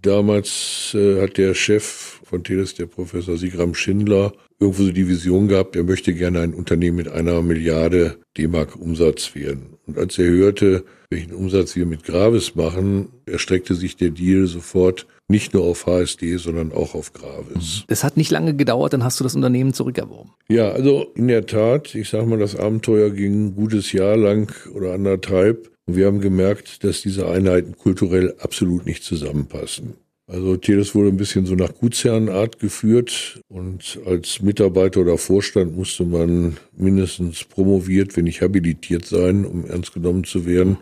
Damals äh, hat der Chef von Teles, der Professor Sigram Schindler, irgendwo so die Vision gehabt, er möchte gerne ein Unternehmen mit einer Milliarde D-Mark Umsatz werden. Und als er hörte, welchen Umsatz wir mit Gravis machen, erstreckte sich der Deal sofort nicht nur auf HSD, sondern auch auf Gravis. Es hat nicht lange gedauert, dann hast du das Unternehmen zurückerworben. Ja, also in der Tat, ich sage mal, das Abenteuer ging ein gutes Jahr lang oder anderthalb. Und wir haben gemerkt, dass diese Einheiten kulturell absolut nicht zusammenpassen. Also Teles wurde ein bisschen so nach Gutsherrenart geführt und als Mitarbeiter oder Vorstand musste man mindestens promoviert, wenn nicht habilitiert sein, um ernst genommen zu werden.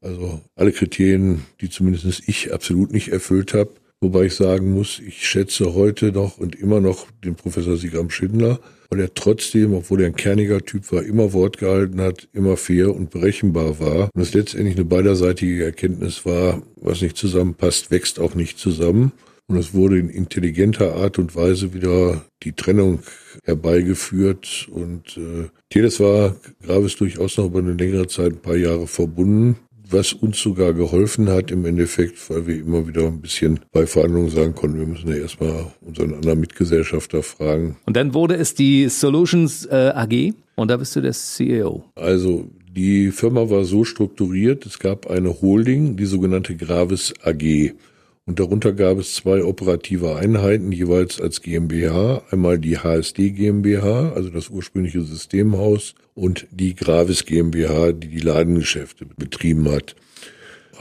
Also alle Kriterien, die zumindest ich absolut nicht erfüllt habe. Wobei ich sagen muss, ich schätze heute noch und immer noch den Professor Sigram Schindler, weil er trotzdem, obwohl er ein kerniger Typ war, immer Wort gehalten hat, immer fair und berechenbar war. Und es letztendlich eine beiderseitige Erkenntnis war, was nicht zusammenpasst, wächst auch nicht zusammen. Und es wurde in intelligenter Art und Weise wieder die Trennung herbeigeführt. Und äh, Teles war Gravis durchaus noch über eine längere Zeit, ein paar Jahre verbunden was uns sogar geholfen hat im Endeffekt, weil wir immer wieder ein bisschen bei Verhandlungen sagen konnten, wir müssen ja erstmal unseren anderen Mitgesellschafter fragen. Und dann wurde es die Solutions äh, AG und da bist du der CEO. Also die Firma war so strukturiert, es gab eine Holding, die sogenannte Gravis AG. Und darunter gab es zwei operative Einheiten, jeweils als GmbH. Einmal die HSD GmbH, also das ursprüngliche Systemhaus, und die Gravis GmbH, die die Ladengeschäfte betrieben hat.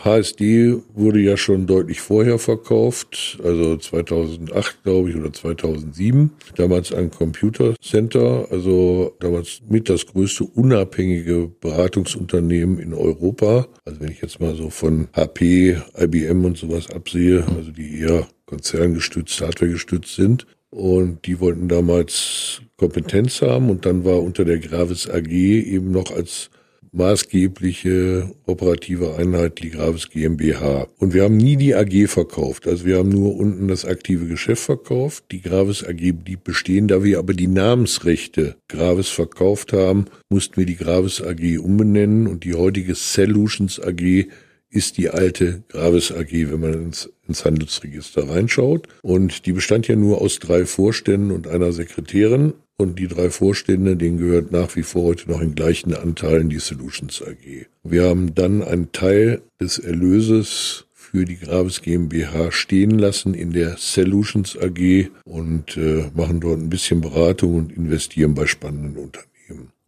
HSD wurde ja schon deutlich vorher verkauft, also 2008 glaube ich oder 2007. Damals ein Computer Center, also damals mit das größte unabhängige Beratungsunternehmen in Europa. Also wenn ich jetzt mal so von HP, IBM und sowas absehe, also die eher konzerngestützt, hardwaregestützt sind. Und die wollten damals Kompetenz haben und dann war unter der Gravis AG eben noch als maßgebliche operative Einheit die Gravis GmbH. Und wir haben nie die AG verkauft. Also wir haben nur unten das aktive Geschäft verkauft. Die Gravis AG blieb bestehen. Da wir aber die Namensrechte Gravis verkauft haben, mussten wir die Gravis AG umbenennen und die heutige Solutions AG ist die alte Gravis AG, wenn man ins, ins Handelsregister reinschaut. Und die bestand ja nur aus drei Vorständen und einer Sekretärin. Und die drei Vorstände, denen gehört nach wie vor heute noch in gleichen Anteilen die Solutions AG. Wir haben dann einen Teil des Erlöses für die Gravis GmbH stehen lassen in der Solutions AG und äh, machen dort ein bisschen Beratung und investieren bei spannenden Unternehmen.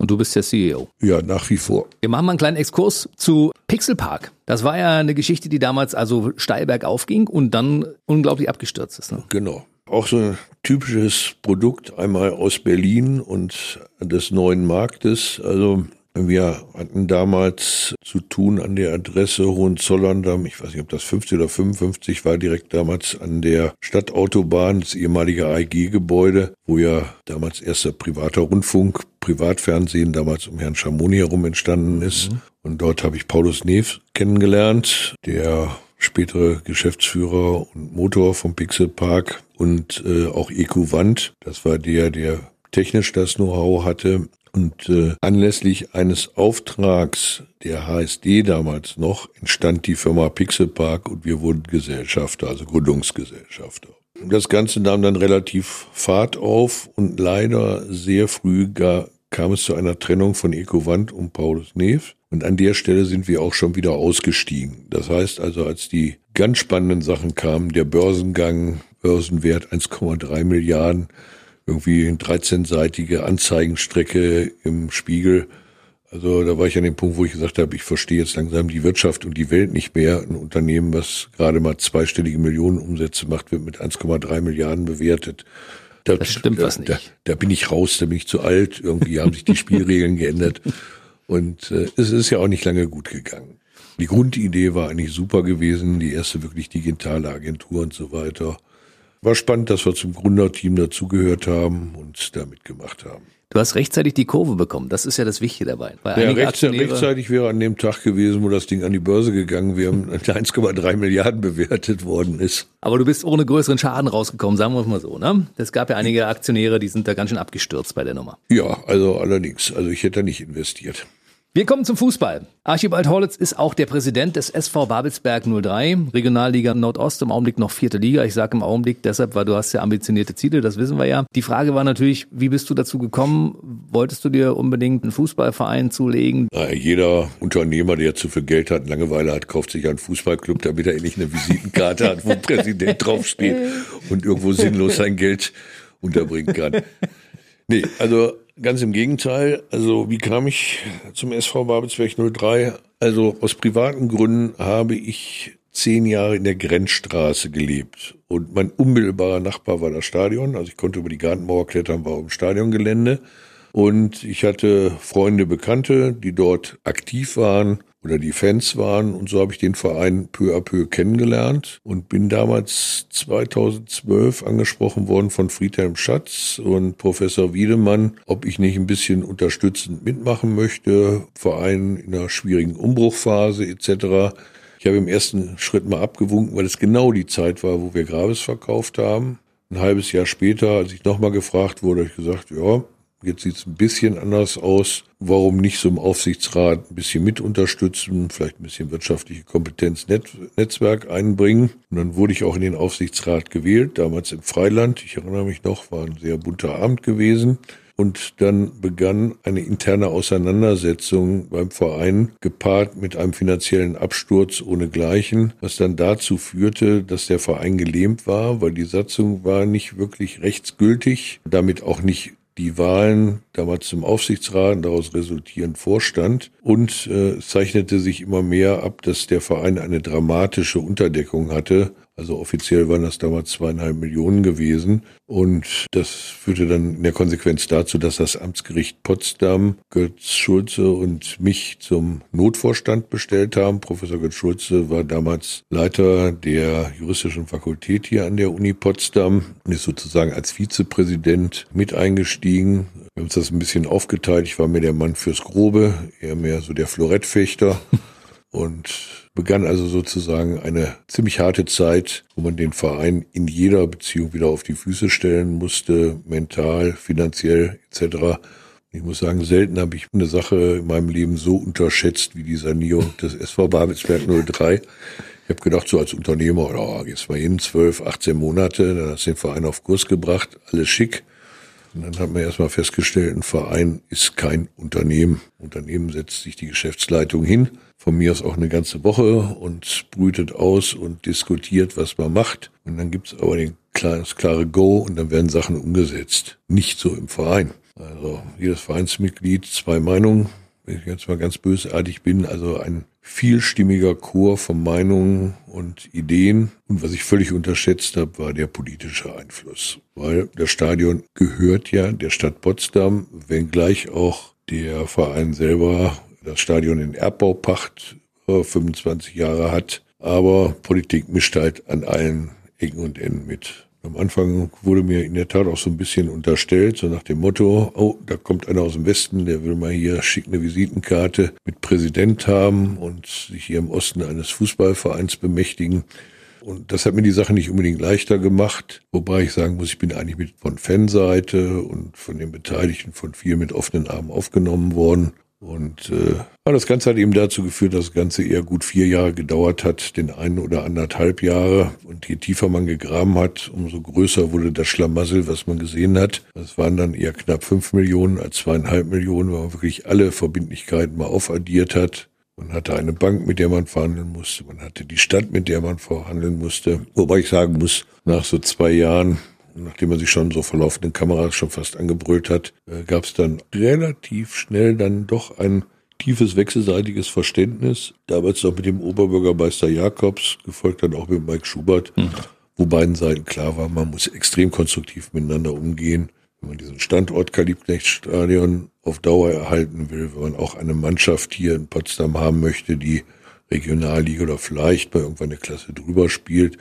Und du bist der CEO. Ja, nach wie vor. Wir machen mal einen kleinen Exkurs zu Pixel Park. Das war ja eine Geschichte, die damals also steil bergauf ging und dann unglaublich abgestürzt ist. Ne? Genau auch so ein typisches Produkt, einmal aus Berlin und des neuen Marktes. Also wir hatten damals zu tun an der Adresse Hohenzollern, ich weiß nicht, ob das 50 oder 55 war, direkt damals an der Stadtautobahn, das ehemalige AEG-Gebäude, wo ja damals erster privater Rundfunk, Privatfernsehen damals um Herrn Schamoni herum entstanden ist. Mhm. Und dort habe ich Paulus Neef kennengelernt, der spätere Geschäftsführer und Motor vom Pixel Park und äh, auch EcoWand. Das war der, der technisch das Know-how hatte. Und äh, anlässlich eines Auftrags der HSD damals noch entstand die Firma Pixel Park und wir wurden Gesellschafter, also Gründungsgesellschafter. das Ganze nahm dann relativ Fahrt auf und leider sehr früh gar, kam es zu einer Trennung von Ecovant und Paulus Neef. Und an der Stelle sind wir auch schon wieder ausgestiegen. Das heißt also, als die ganz spannenden Sachen kamen, der Börsengang, Börsenwert 1,3 Milliarden, irgendwie eine 13-seitige Anzeigenstrecke im Spiegel. Also da war ich an dem Punkt, wo ich gesagt habe, ich verstehe jetzt langsam die Wirtschaft und die Welt nicht mehr. Ein Unternehmen, was gerade mal zweistellige Millionenumsätze macht, wird mit 1,3 Milliarden bewertet. Da, das stimmt da, was nicht. Da, da bin ich raus, da bin ich zu alt. Irgendwie haben sich die Spielregeln geändert. Und äh, es ist ja auch nicht lange gut gegangen. Die Grundidee war eigentlich super gewesen, die erste wirklich digitale Agentur und so weiter. War spannend, dass wir zum Gründerteam dazugehört haben und da mitgemacht haben. Du hast rechtzeitig die Kurve bekommen. Das ist ja das Wichtige dabei. Ja, rechtzeitig, rechtzeitig wäre an dem Tag gewesen, wo das Ding an die Börse gegangen wäre (laughs) und 1,3 Milliarden bewertet worden ist. Aber du bist ohne größeren Schaden rausgekommen, sagen wir es mal so. Ne? Es gab ja einige Aktionäre, die sind da ganz schön abgestürzt bei der Nummer. Ja, also allerdings. Also ich hätte da nicht investiert. Wir kommen zum Fußball. Archibald Horlitz ist auch der Präsident des SV Babelsberg 03, Regionalliga Nordost, im Augenblick noch vierte Liga. Ich sage im Augenblick deshalb, weil du hast ja ambitionierte Ziele, das wissen wir ja. Die Frage war natürlich, wie bist du dazu gekommen? Wolltest du dir unbedingt einen Fußballverein zulegen? Jeder Unternehmer, der zu viel Geld hat, Langeweile hat, kauft sich einen Fußballclub, damit er endlich eine Visitenkarte hat, wo (laughs) Präsident draufsteht und irgendwo sinnlos sein Geld unterbringen kann. Nee, also Ganz im Gegenteil. Also wie kam ich zum SV Babelsberg 03? Also aus privaten Gründen habe ich zehn Jahre in der Grenzstraße gelebt. Und mein unmittelbarer Nachbar war das Stadion. Also ich konnte über die Gartenmauer klettern, war im Stadiongelände. Und ich hatte Freunde, Bekannte, die dort aktiv waren oder die Fans waren. Und so habe ich den Verein peu à peu kennengelernt und bin damals 2012 angesprochen worden von Friedhelm Schatz und Professor Wiedemann, ob ich nicht ein bisschen unterstützend mitmachen möchte, Verein in einer schwierigen Umbruchphase etc. Ich habe im ersten Schritt mal abgewunken, weil es genau die Zeit war, wo wir Graves verkauft haben. Ein halbes Jahr später, als ich nochmal gefragt wurde, habe ich gesagt, ja, Jetzt sieht es ein bisschen anders aus. Warum nicht so im Aufsichtsrat ein bisschen mit unterstützen, vielleicht ein bisschen wirtschaftliche Kompetenz, Netzwerk einbringen? Und dann wurde ich auch in den Aufsichtsrat gewählt, damals im Freiland. Ich erinnere mich noch, war ein sehr bunter Abend gewesen. Und dann begann eine interne Auseinandersetzung beim Verein, gepaart mit einem finanziellen Absturz ohnegleichen, was dann dazu führte, dass der Verein gelähmt war, weil die Satzung war nicht wirklich rechtsgültig, damit auch nicht die Wahlen damals zum Aufsichtsrat und daraus resultierend Vorstand und äh, zeichnete sich immer mehr ab, dass der Verein eine dramatische Unterdeckung hatte also offiziell waren das damals zweieinhalb Millionen gewesen. Und das führte dann in der Konsequenz dazu, dass das Amtsgericht Potsdam Götz Schulze und mich zum Notvorstand bestellt haben. Professor Götz Schulze war damals Leiter der juristischen Fakultät hier an der Uni Potsdam und ist sozusagen als Vizepräsident mit eingestiegen. Wir haben uns das ein bisschen aufgeteilt. Ich war mehr der Mann fürs Grobe, eher mehr so der Florettfechter. (laughs) und begann also sozusagen eine ziemlich harte Zeit, wo man den Verein in jeder Beziehung wieder auf die Füße stellen musste, mental, finanziell etc. Ich muss sagen, selten habe ich eine Sache in meinem Leben so unterschätzt wie die Sanierung des SV Babelsberg 03. Ich habe gedacht, so als Unternehmer, oh, jetzt mal hin, 12, 18 Monate, dann hast du den Verein auf Kurs gebracht, alles schick. Und dann hat man erstmal festgestellt, ein Verein ist kein Unternehmen. Unternehmen setzt sich die Geschäftsleitung hin, von mir aus auch eine ganze Woche und brütet aus und diskutiert, was man macht. Und dann gibt's aber den, das klare Go und dann werden Sachen umgesetzt. Nicht so im Verein. Also jedes Vereinsmitglied zwei Meinungen, wenn ich jetzt mal ganz bösartig bin, also ein vielstimmiger Chor von Meinungen und Ideen. Und was ich völlig unterschätzt habe, war der politische Einfluss. Weil das Stadion gehört ja der Stadt Potsdam, wenngleich auch der Verein selber das Stadion in Erbbaupacht 25 Jahre hat. Aber Politik mischt halt an allen Ecken und Enden mit. Am Anfang wurde mir in der Tat auch so ein bisschen unterstellt, so nach dem Motto, oh, da kommt einer aus dem Westen, der will mal hier schick eine Visitenkarte mit Präsident haben und sich hier im Osten eines Fußballvereins bemächtigen. Und das hat mir die Sache nicht unbedingt leichter gemacht, wobei ich sagen muss, ich bin eigentlich mit von Fanseite und von den Beteiligten von vielen mit offenen Armen aufgenommen worden. Und äh, das Ganze hat eben dazu geführt, dass das Ganze eher gut vier Jahre gedauert hat, den einen oder anderthalb Jahre. Und je tiefer man gegraben hat, umso größer wurde das Schlamassel, was man gesehen hat. Das waren dann eher knapp fünf Millionen als zweieinhalb Millionen, weil man wirklich alle Verbindlichkeiten mal aufaddiert hat. Man hatte eine Bank, mit der man verhandeln musste. Man hatte die Stadt, mit der man verhandeln musste. Wobei ich sagen muss, nach so zwei Jahren nachdem man sich schon so vor laufenden Kameras schon fast angebrüllt hat, äh, gab es dann relativ schnell dann doch ein tiefes wechselseitiges Verständnis. Damals noch mit dem Oberbürgermeister Jakobs, gefolgt dann auch mit Mike Schubert, mhm. wo beiden Seiten klar war, man muss extrem konstruktiv miteinander umgehen. Wenn man diesen Standort Kalibknecht-Stadion auf Dauer erhalten will, wenn man auch eine Mannschaft hier in Potsdam haben möchte, die Regionalliga oder vielleicht mal irgendwann eine Klasse drüber spielt,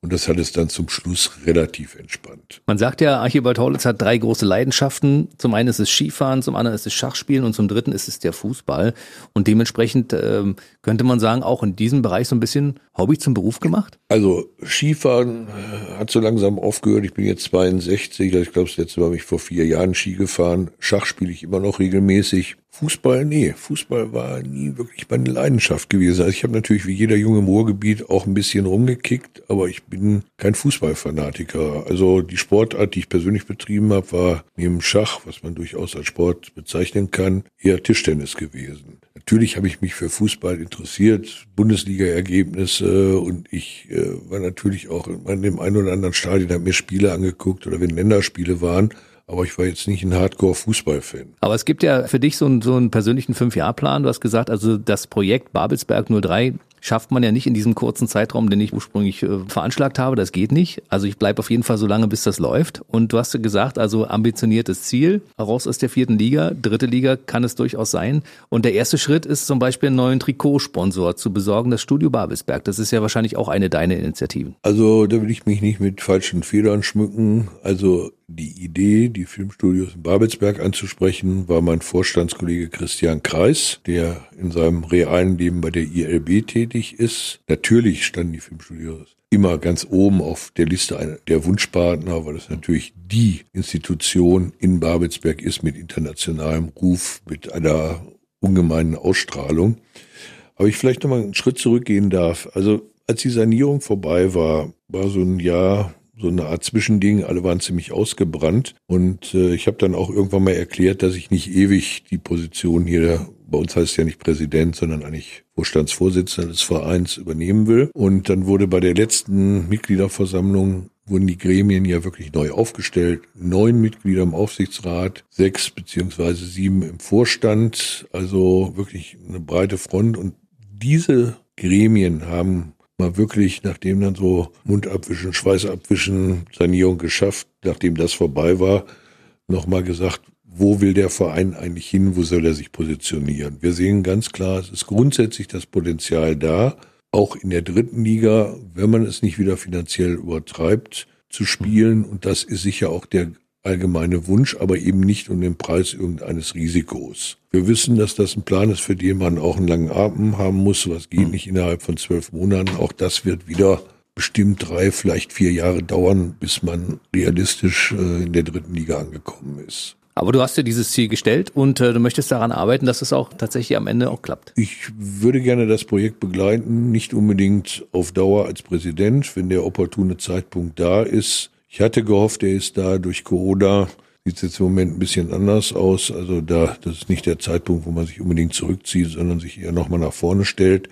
und das hat es dann zum Schluss relativ entspannt. Man sagt ja, Archibald Horlitz hat drei große Leidenschaften. Zum einen ist es Skifahren, zum anderen ist es Schachspielen und zum dritten ist es der Fußball. Und dementsprechend ähm, könnte man sagen, auch in diesem Bereich so ein bisschen Hobby zum Beruf gemacht? Also Skifahren äh, hat so langsam aufgehört. Ich bin jetzt 62, ich glaube, das letzte Mal habe ich vor vier Jahren Ski gefahren. Schach spiele ich immer noch regelmäßig. Fußball, nee, Fußball war nie wirklich meine Leidenschaft gewesen. Also ich habe natürlich wie jeder Junge im Ruhrgebiet auch ein bisschen rumgekickt, aber ich bin kein Fußballfanatiker. Also die Sportart, die ich persönlich betrieben habe, war neben Schach, was man durchaus als Sport bezeichnen kann, eher Tischtennis gewesen. Natürlich habe ich mich für Fußball interessiert, Bundesliga-Ergebnisse und ich äh, war natürlich auch in dem einen oder anderen Stadion, habe mir Spiele angeguckt oder wenn Länderspiele waren, aber ich war jetzt nicht ein Hardcore-Fußball-Fan. Aber es gibt ja für dich so einen, so einen persönlichen Fünf-Jahr-Plan. Du hast gesagt, also das Projekt Babelsberg 03 schafft man ja nicht in diesem kurzen Zeitraum, den ich ursprünglich äh, veranschlagt habe. Das geht nicht. Also ich bleibe auf jeden Fall so lange, bis das läuft. Und du hast ja gesagt, also ambitioniertes Ziel, raus aus der vierten Liga, dritte Liga kann es durchaus sein. Und der erste Schritt ist zum Beispiel einen neuen Trikotsponsor zu besorgen, das Studio Babelsberg. Das ist ja wahrscheinlich auch eine deiner Initiativen. Also da will ich mich nicht mit falschen Federn schmücken. Also die Idee, die Filmstudios in Babelsberg anzusprechen, war mein Vorstandskollege Christian Kreis, der in seinem realen Leben bei der ILB tätig ist. Natürlich standen die Filmstudios immer ganz oben auf der Liste der Wunschpartner, weil es natürlich die Institution in Babelsberg ist mit internationalem Ruf, mit einer ungemeinen Ausstrahlung. Aber ich vielleicht nochmal einen Schritt zurückgehen darf. Also als die Sanierung vorbei war, war so ein Jahr so eine Art Zwischending. Alle waren ziemlich ausgebrannt. Und äh, ich habe dann auch irgendwann mal erklärt, dass ich nicht ewig die Position hier, bei uns heißt es ja nicht Präsident, sondern eigentlich Vorstandsvorsitzender des Vereins übernehmen will. Und dann wurde bei der letzten Mitgliederversammlung wurden die Gremien ja wirklich neu aufgestellt. Neun Mitglieder im Aufsichtsrat, sechs beziehungsweise sieben im Vorstand. Also wirklich eine breite Front. Und diese Gremien haben mal wirklich, nachdem dann so Mund abwischen, Schweiß abwischen, Sanierung geschafft, nachdem das vorbei war, nochmal gesagt, wo will der Verein eigentlich hin, wo soll er sich positionieren? Wir sehen ganz klar, es ist grundsätzlich das Potenzial da, auch in der dritten Liga, wenn man es nicht wieder finanziell übertreibt, zu spielen. Und das ist sicher auch der allgemeine Wunsch, aber eben nicht um den Preis irgendeines Risikos. Wir wissen, dass das ein Plan ist, für den man auch einen langen Atem haben muss. Was geht nicht innerhalb von zwölf Monaten. Auch das wird wieder bestimmt drei, vielleicht vier Jahre dauern, bis man realistisch äh, in der dritten Liga angekommen ist. Aber du hast dir dieses Ziel gestellt und äh, du möchtest daran arbeiten, dass es auch tatsächlich am Ende auch klappt. Ich würde gerne das Projekt begleiten, nicht unbedingt auf Dauer als Präsident, wenn der opportune Zeitpunkt da ist ich hatte gehofft, er ist da durch Corona sieht jetzt im Moment ein bisschen anders aus. Also da, das ist nicht der Zeitpunkt, wo man sich unbedingt zurückzieht, sondern sich eher nochmal nach vorne stellt.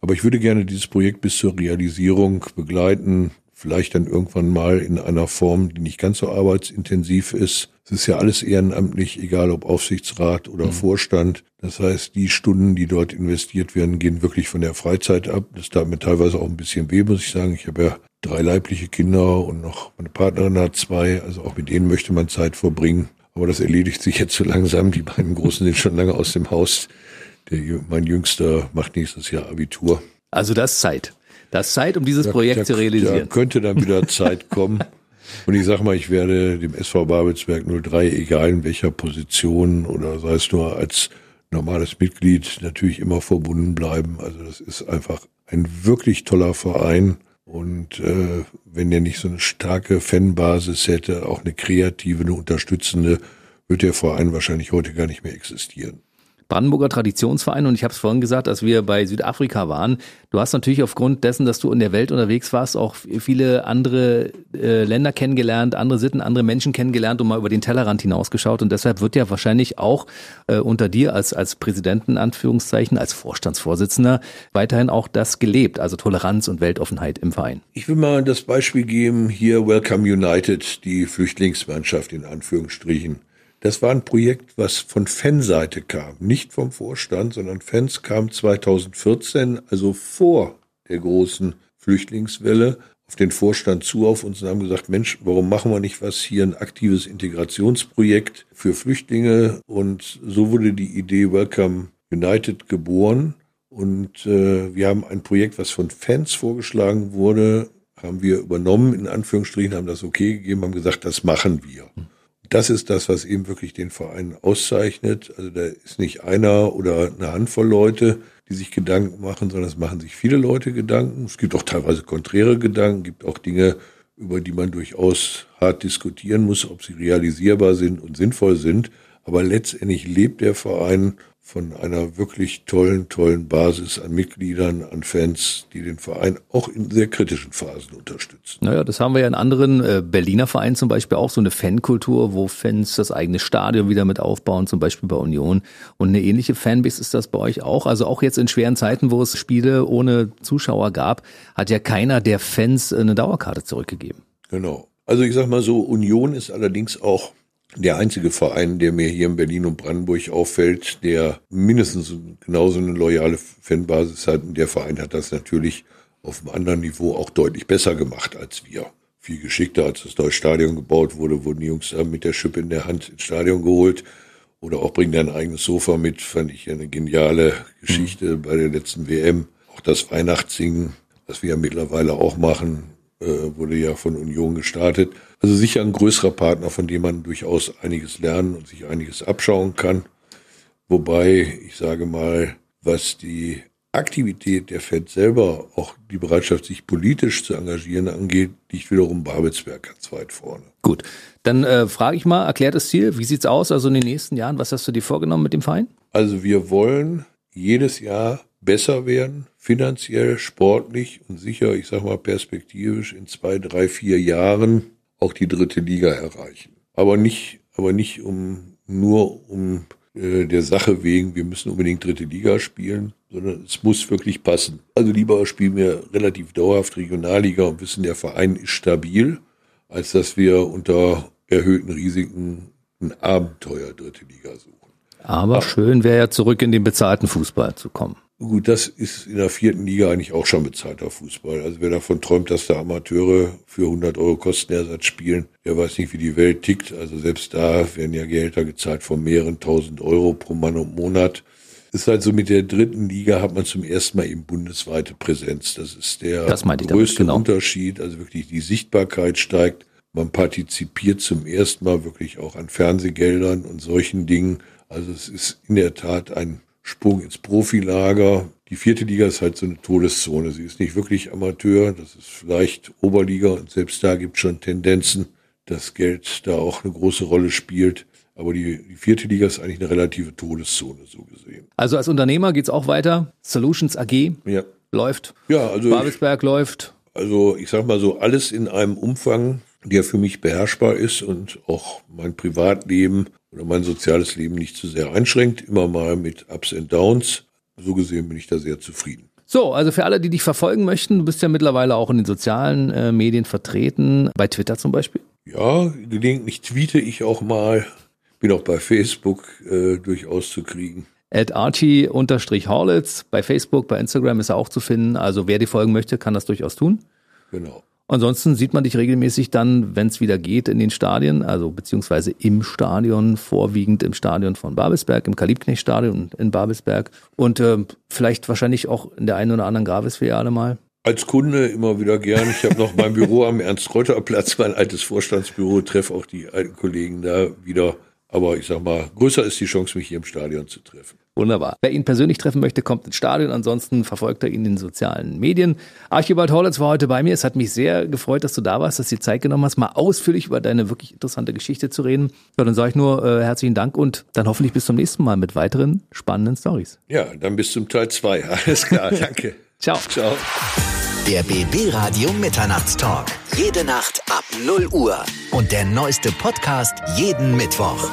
Aber ich würde gerne dieses Projekt bis zur Realisierung begleiten, vielleicht dann irgendwann mal in einer Form, die nicht ganz so arbeitsintensiv ist. Es ist ja alles ehrenamtlich, egal ob Aufsichtsrat oder mhm. Vorstand. Das heißt, die Stunden, die dort investiert werden, gehen wirklich von der Freizeit ab. Das tat mir teilweise auch ein bisschen weh, muss ich sagen. Ich habe ja drei leibliche Kinder und noch meine Partnerin hat zwei. Also auch mit denen möchte man Zeit verbringen. Aber das erledigt sich jetzt so langsam. Die beiden Großen sind schon lange aus dem Haus. Der, mein Jüngster macht nächstes Jahr Abitur. Also das ist Zeit. Das ist Zeit, um dieses da, Projekt da, zu realisieren. Da könnte dann wieder Zeit kommen. (laughs) Und ich sag mal, ich werde dem SV Babelsberg 03, egal in welcher Position oder sei es nur als normales Mitglied, natürlich immer verbunden bleiben. Also das ist einfach ein wirklich toller Verein. Und äh, wenn der nicht so eine starke Fanbasis hätte, auch eine kreative, eine unterstützende, wird der Verein wahrscheinlich heute gar nicht mehr existieren. Brandenburger Traditionsverein und ich habe es vorhin gesagt, als wir bei Südafrika waren, du hast natürlich aufgrund dessen, dass du in der Welt unterwegs warst, auch viele andere äh, Länder kennengelernt, andere Sitten, andere Menschen kennengelernt und mal über den Tellerrand hinausgeschaut und deshalb wird ja wahrscheinlich auch äh, unter dir als, als Präsidenten, Anführungszeichen, als Vorstandsvorsitzender weiterhin auch das gelebt, also Toleranz und Weltoffenheit im Verein. Ich will mal das Beispiel geben, hier Welcome United, die Flüchtlingsmannschaft in Anführungsstrichen. Das war ein Projekt, was von Fanseite kam, nicht vom Vorstand, sondern Fans kamen 2014, also vor der großen Flüchtlingswelle, auf den Vorstand zu auf uns und haben gesagt, Mensch, warum machen wir nicht was hier ein aktives Integrationsprojekt für Flüchtlinge? Und so wurde die Idee Welcome United geboren. Und äh, wir haben ein Projekt, was von Fans vorgeschlagen wurde, haben wir übernommen, in Anführungsstrichen, haben das okay gegeben, haben gesagt, das machen wir das ist das, was eben wirklich den Verein auszeichnet. Also da ist nicht einer oder eine Handvoll Leute, die sich Gedanken machen, sondern es machen sich viele Leute Gedanken. Es gibt auch teilweise konträre Gedanken, gibt auch Dinge, über die man durchaus hart diskutieren muss, ob sie realisierbar sind und sinnvoll sind. Aber letztendlich lebt der Verein von einer wirklich tollen, tollen Basis an Mitgliedern, an Fans, die den Verein auch in sehr kritischen Phasen unterstützen. Naja, das haben wir ja in anderen äh, Berliner Vereinen zum Beispiel auch, so eine Fankultur, wo Fans das eigene Stadion wieder mit aufbauen, zum Beispiel bei Union. Und eine ähnliche Fanbase ist das bei euch auch. Also auch jetzt in schweren Zeiten, wo es Spiele ohne Zuschauer gab, hat ja keiner der Fans eine Dauerkarte zurückgegeben. Genau. Also ich sag mal so, Union ist allerdings auch der einzige Verein, der mir hier in Berlin und Brandenburg auffällt, der mindestens genauso eine loyale Fanbasis hat. Und der Verein hat das natürlich auf einem anderen Niveau auch deutlich besser gemacht als wir. Viel geschickter, als das neue Stadion gebaut wurde, wurden die Jungs mit der Schippe in der Hand ins Stadion geholt. Oder auch bringen ein eigenes Sofa mit, fand ich eine geniale Geschichte mhm. bei der letzten WM. Auch das Weihnachtssingen, was wir ja mittlerweile auch machen, äh, wurde ja von Union gestartet. Also sicher ein größerer Partner, von dem man durchaus einiges lernen und sich einiges abschauen kann. Wobei, ich sage mal, was die Aktivität der FED selber, auch die Bereitschaft, sich politisch zu engagieren angeht, liegt wiederum Babelsberg ganz weit vorne. Gut, dann äh, frage ich mal, erklärt das Ziel, wie sieht's aus, also in den nächsten Jahren, was hast du dir vorgenommen mit dem Verein? Also wir wollen jedes Jahr besser werden, finanziell, sportlich und sicher, ich sage mal perspektivisch in zwei, drei, vier Jahren auch die dritte Liga erreichen. Aber nicht, aber nicht um nur um äh, der Sache wegen, wir müssen unbedingt dritte Liga spielen, sondern es muss wirklich passen. Also lieber spielen wir relativ dauerhaft Regionalliga und wissen, der Verein ist stabil, als dass wir unter erhöhten Risiken ein Abenteuer dritte Liga suchen. Aber schön wäre ja zurück in den bezahlten Fußball zu kommen. Gut, das ist in der vierten Liga eigentlich auch schon bezahlter Fußball. Also wer davon träumt, dass da Amateure für 100 Euro Kostenersatz spielen, der weiß nicht, wie die Welt tickt. Also selbst da werden ja Gehälter gezahlt von mehreren tausend Euro pro Mann und Monat. Ist halt so, mit der dritten Liga hat man zum ersten Mal eben bundesweite Präsenz. Das ist der das größte damit, genau. Unterschied. Also wirklich die Sichtbarkeit steigt. Man partizipiert zum ersten Mal wirklich auch an Fernsehgeldern und solchen Dingen. Also es ist in der Tat ein Sprung ins Profilager. Die vierte Liga ist halt so eine Todeszone. Sie ist nicht wirklich Amateur, das ist vielleicht Oberliga und selbst da gibt es schon Tendenzen, dass Geld da auch eine große Rolle spielt. Aber die, die vierte Liga ist eigentlich eine relative Todeszone, so gesehen. Also als Unternehmer geht es auch weiter. Solutions AG ja. läuft. Ja, also. Babelsberg ich, läuft. Also ich sag mal so, alles in einem Umfang, der für mich beherrschbar ist und auch mein Privatleben oder mein soziales Leben nicht zu sehr einschränkt, immer mal mit Ups and Downs. So gesehen bin ich da sehr zufrieden. So, also für alle, die dich verfolgen möchten, du bist ja mittlerweile auch in den sozialen äh, Medien vertreten, bei Twitter zum Beispiel. Ja, gelegentlich tweete ich auch mal, bin auch bei Facebook äh, durchaus zu kriegen. At Archie-Horlitz, bei Facebook, bei Instagram ist er auch zu finden. Also wer dir folgen möchte, kann das durchaus tun. Genau. Ansonsten sieht man dich regelmäßig dann, wenn es wieder geht, in den Stadien, also beziehungsweise im Stadion, vorwiegend im Stadion von Babelsberg, im Kalibknecht-Stadion in Babelsberg und äh, vielleicht wahrscheinlich auch in der einen oder anderen Gravis-Filiale mal. Als Kunde immer wieder gern. Ich habe noch mein Büro am Ernst-Reuter-Platz, mein altes Vorstandsbüro, treffe auch die alten Kollegen da wieder. Aber ich sag mal, größer ist die Chance, mich hier im Stadion zu treffen. Wunderbar. Wer ihn persönlich treffen möchte, kommt ins Stadion. Ansonsten verfolgt er ihn in den sozialen Medien. Archibald Horlitz war heute bei mir. Es hat mich sehr gefreut, dass du da warst, dass du die Zeit genommen hast, mal ausführlich über deine wirklich interessante Geschichte zu reden. Ja, dann sage ich nur äh, herzlichen Dank und dann hoffentlich bis zum nächsten Mal mit weiteren spannenden Stories. Ja, dann bis zum Teil zwei. (laughs) Alles klar, (laughs) danke. Ciao. Ciao. Der BB Radio Mitternachtstalk. Jede Nacht ab 0 Uhr. Und der neueste Podcast jeden Mittwoch.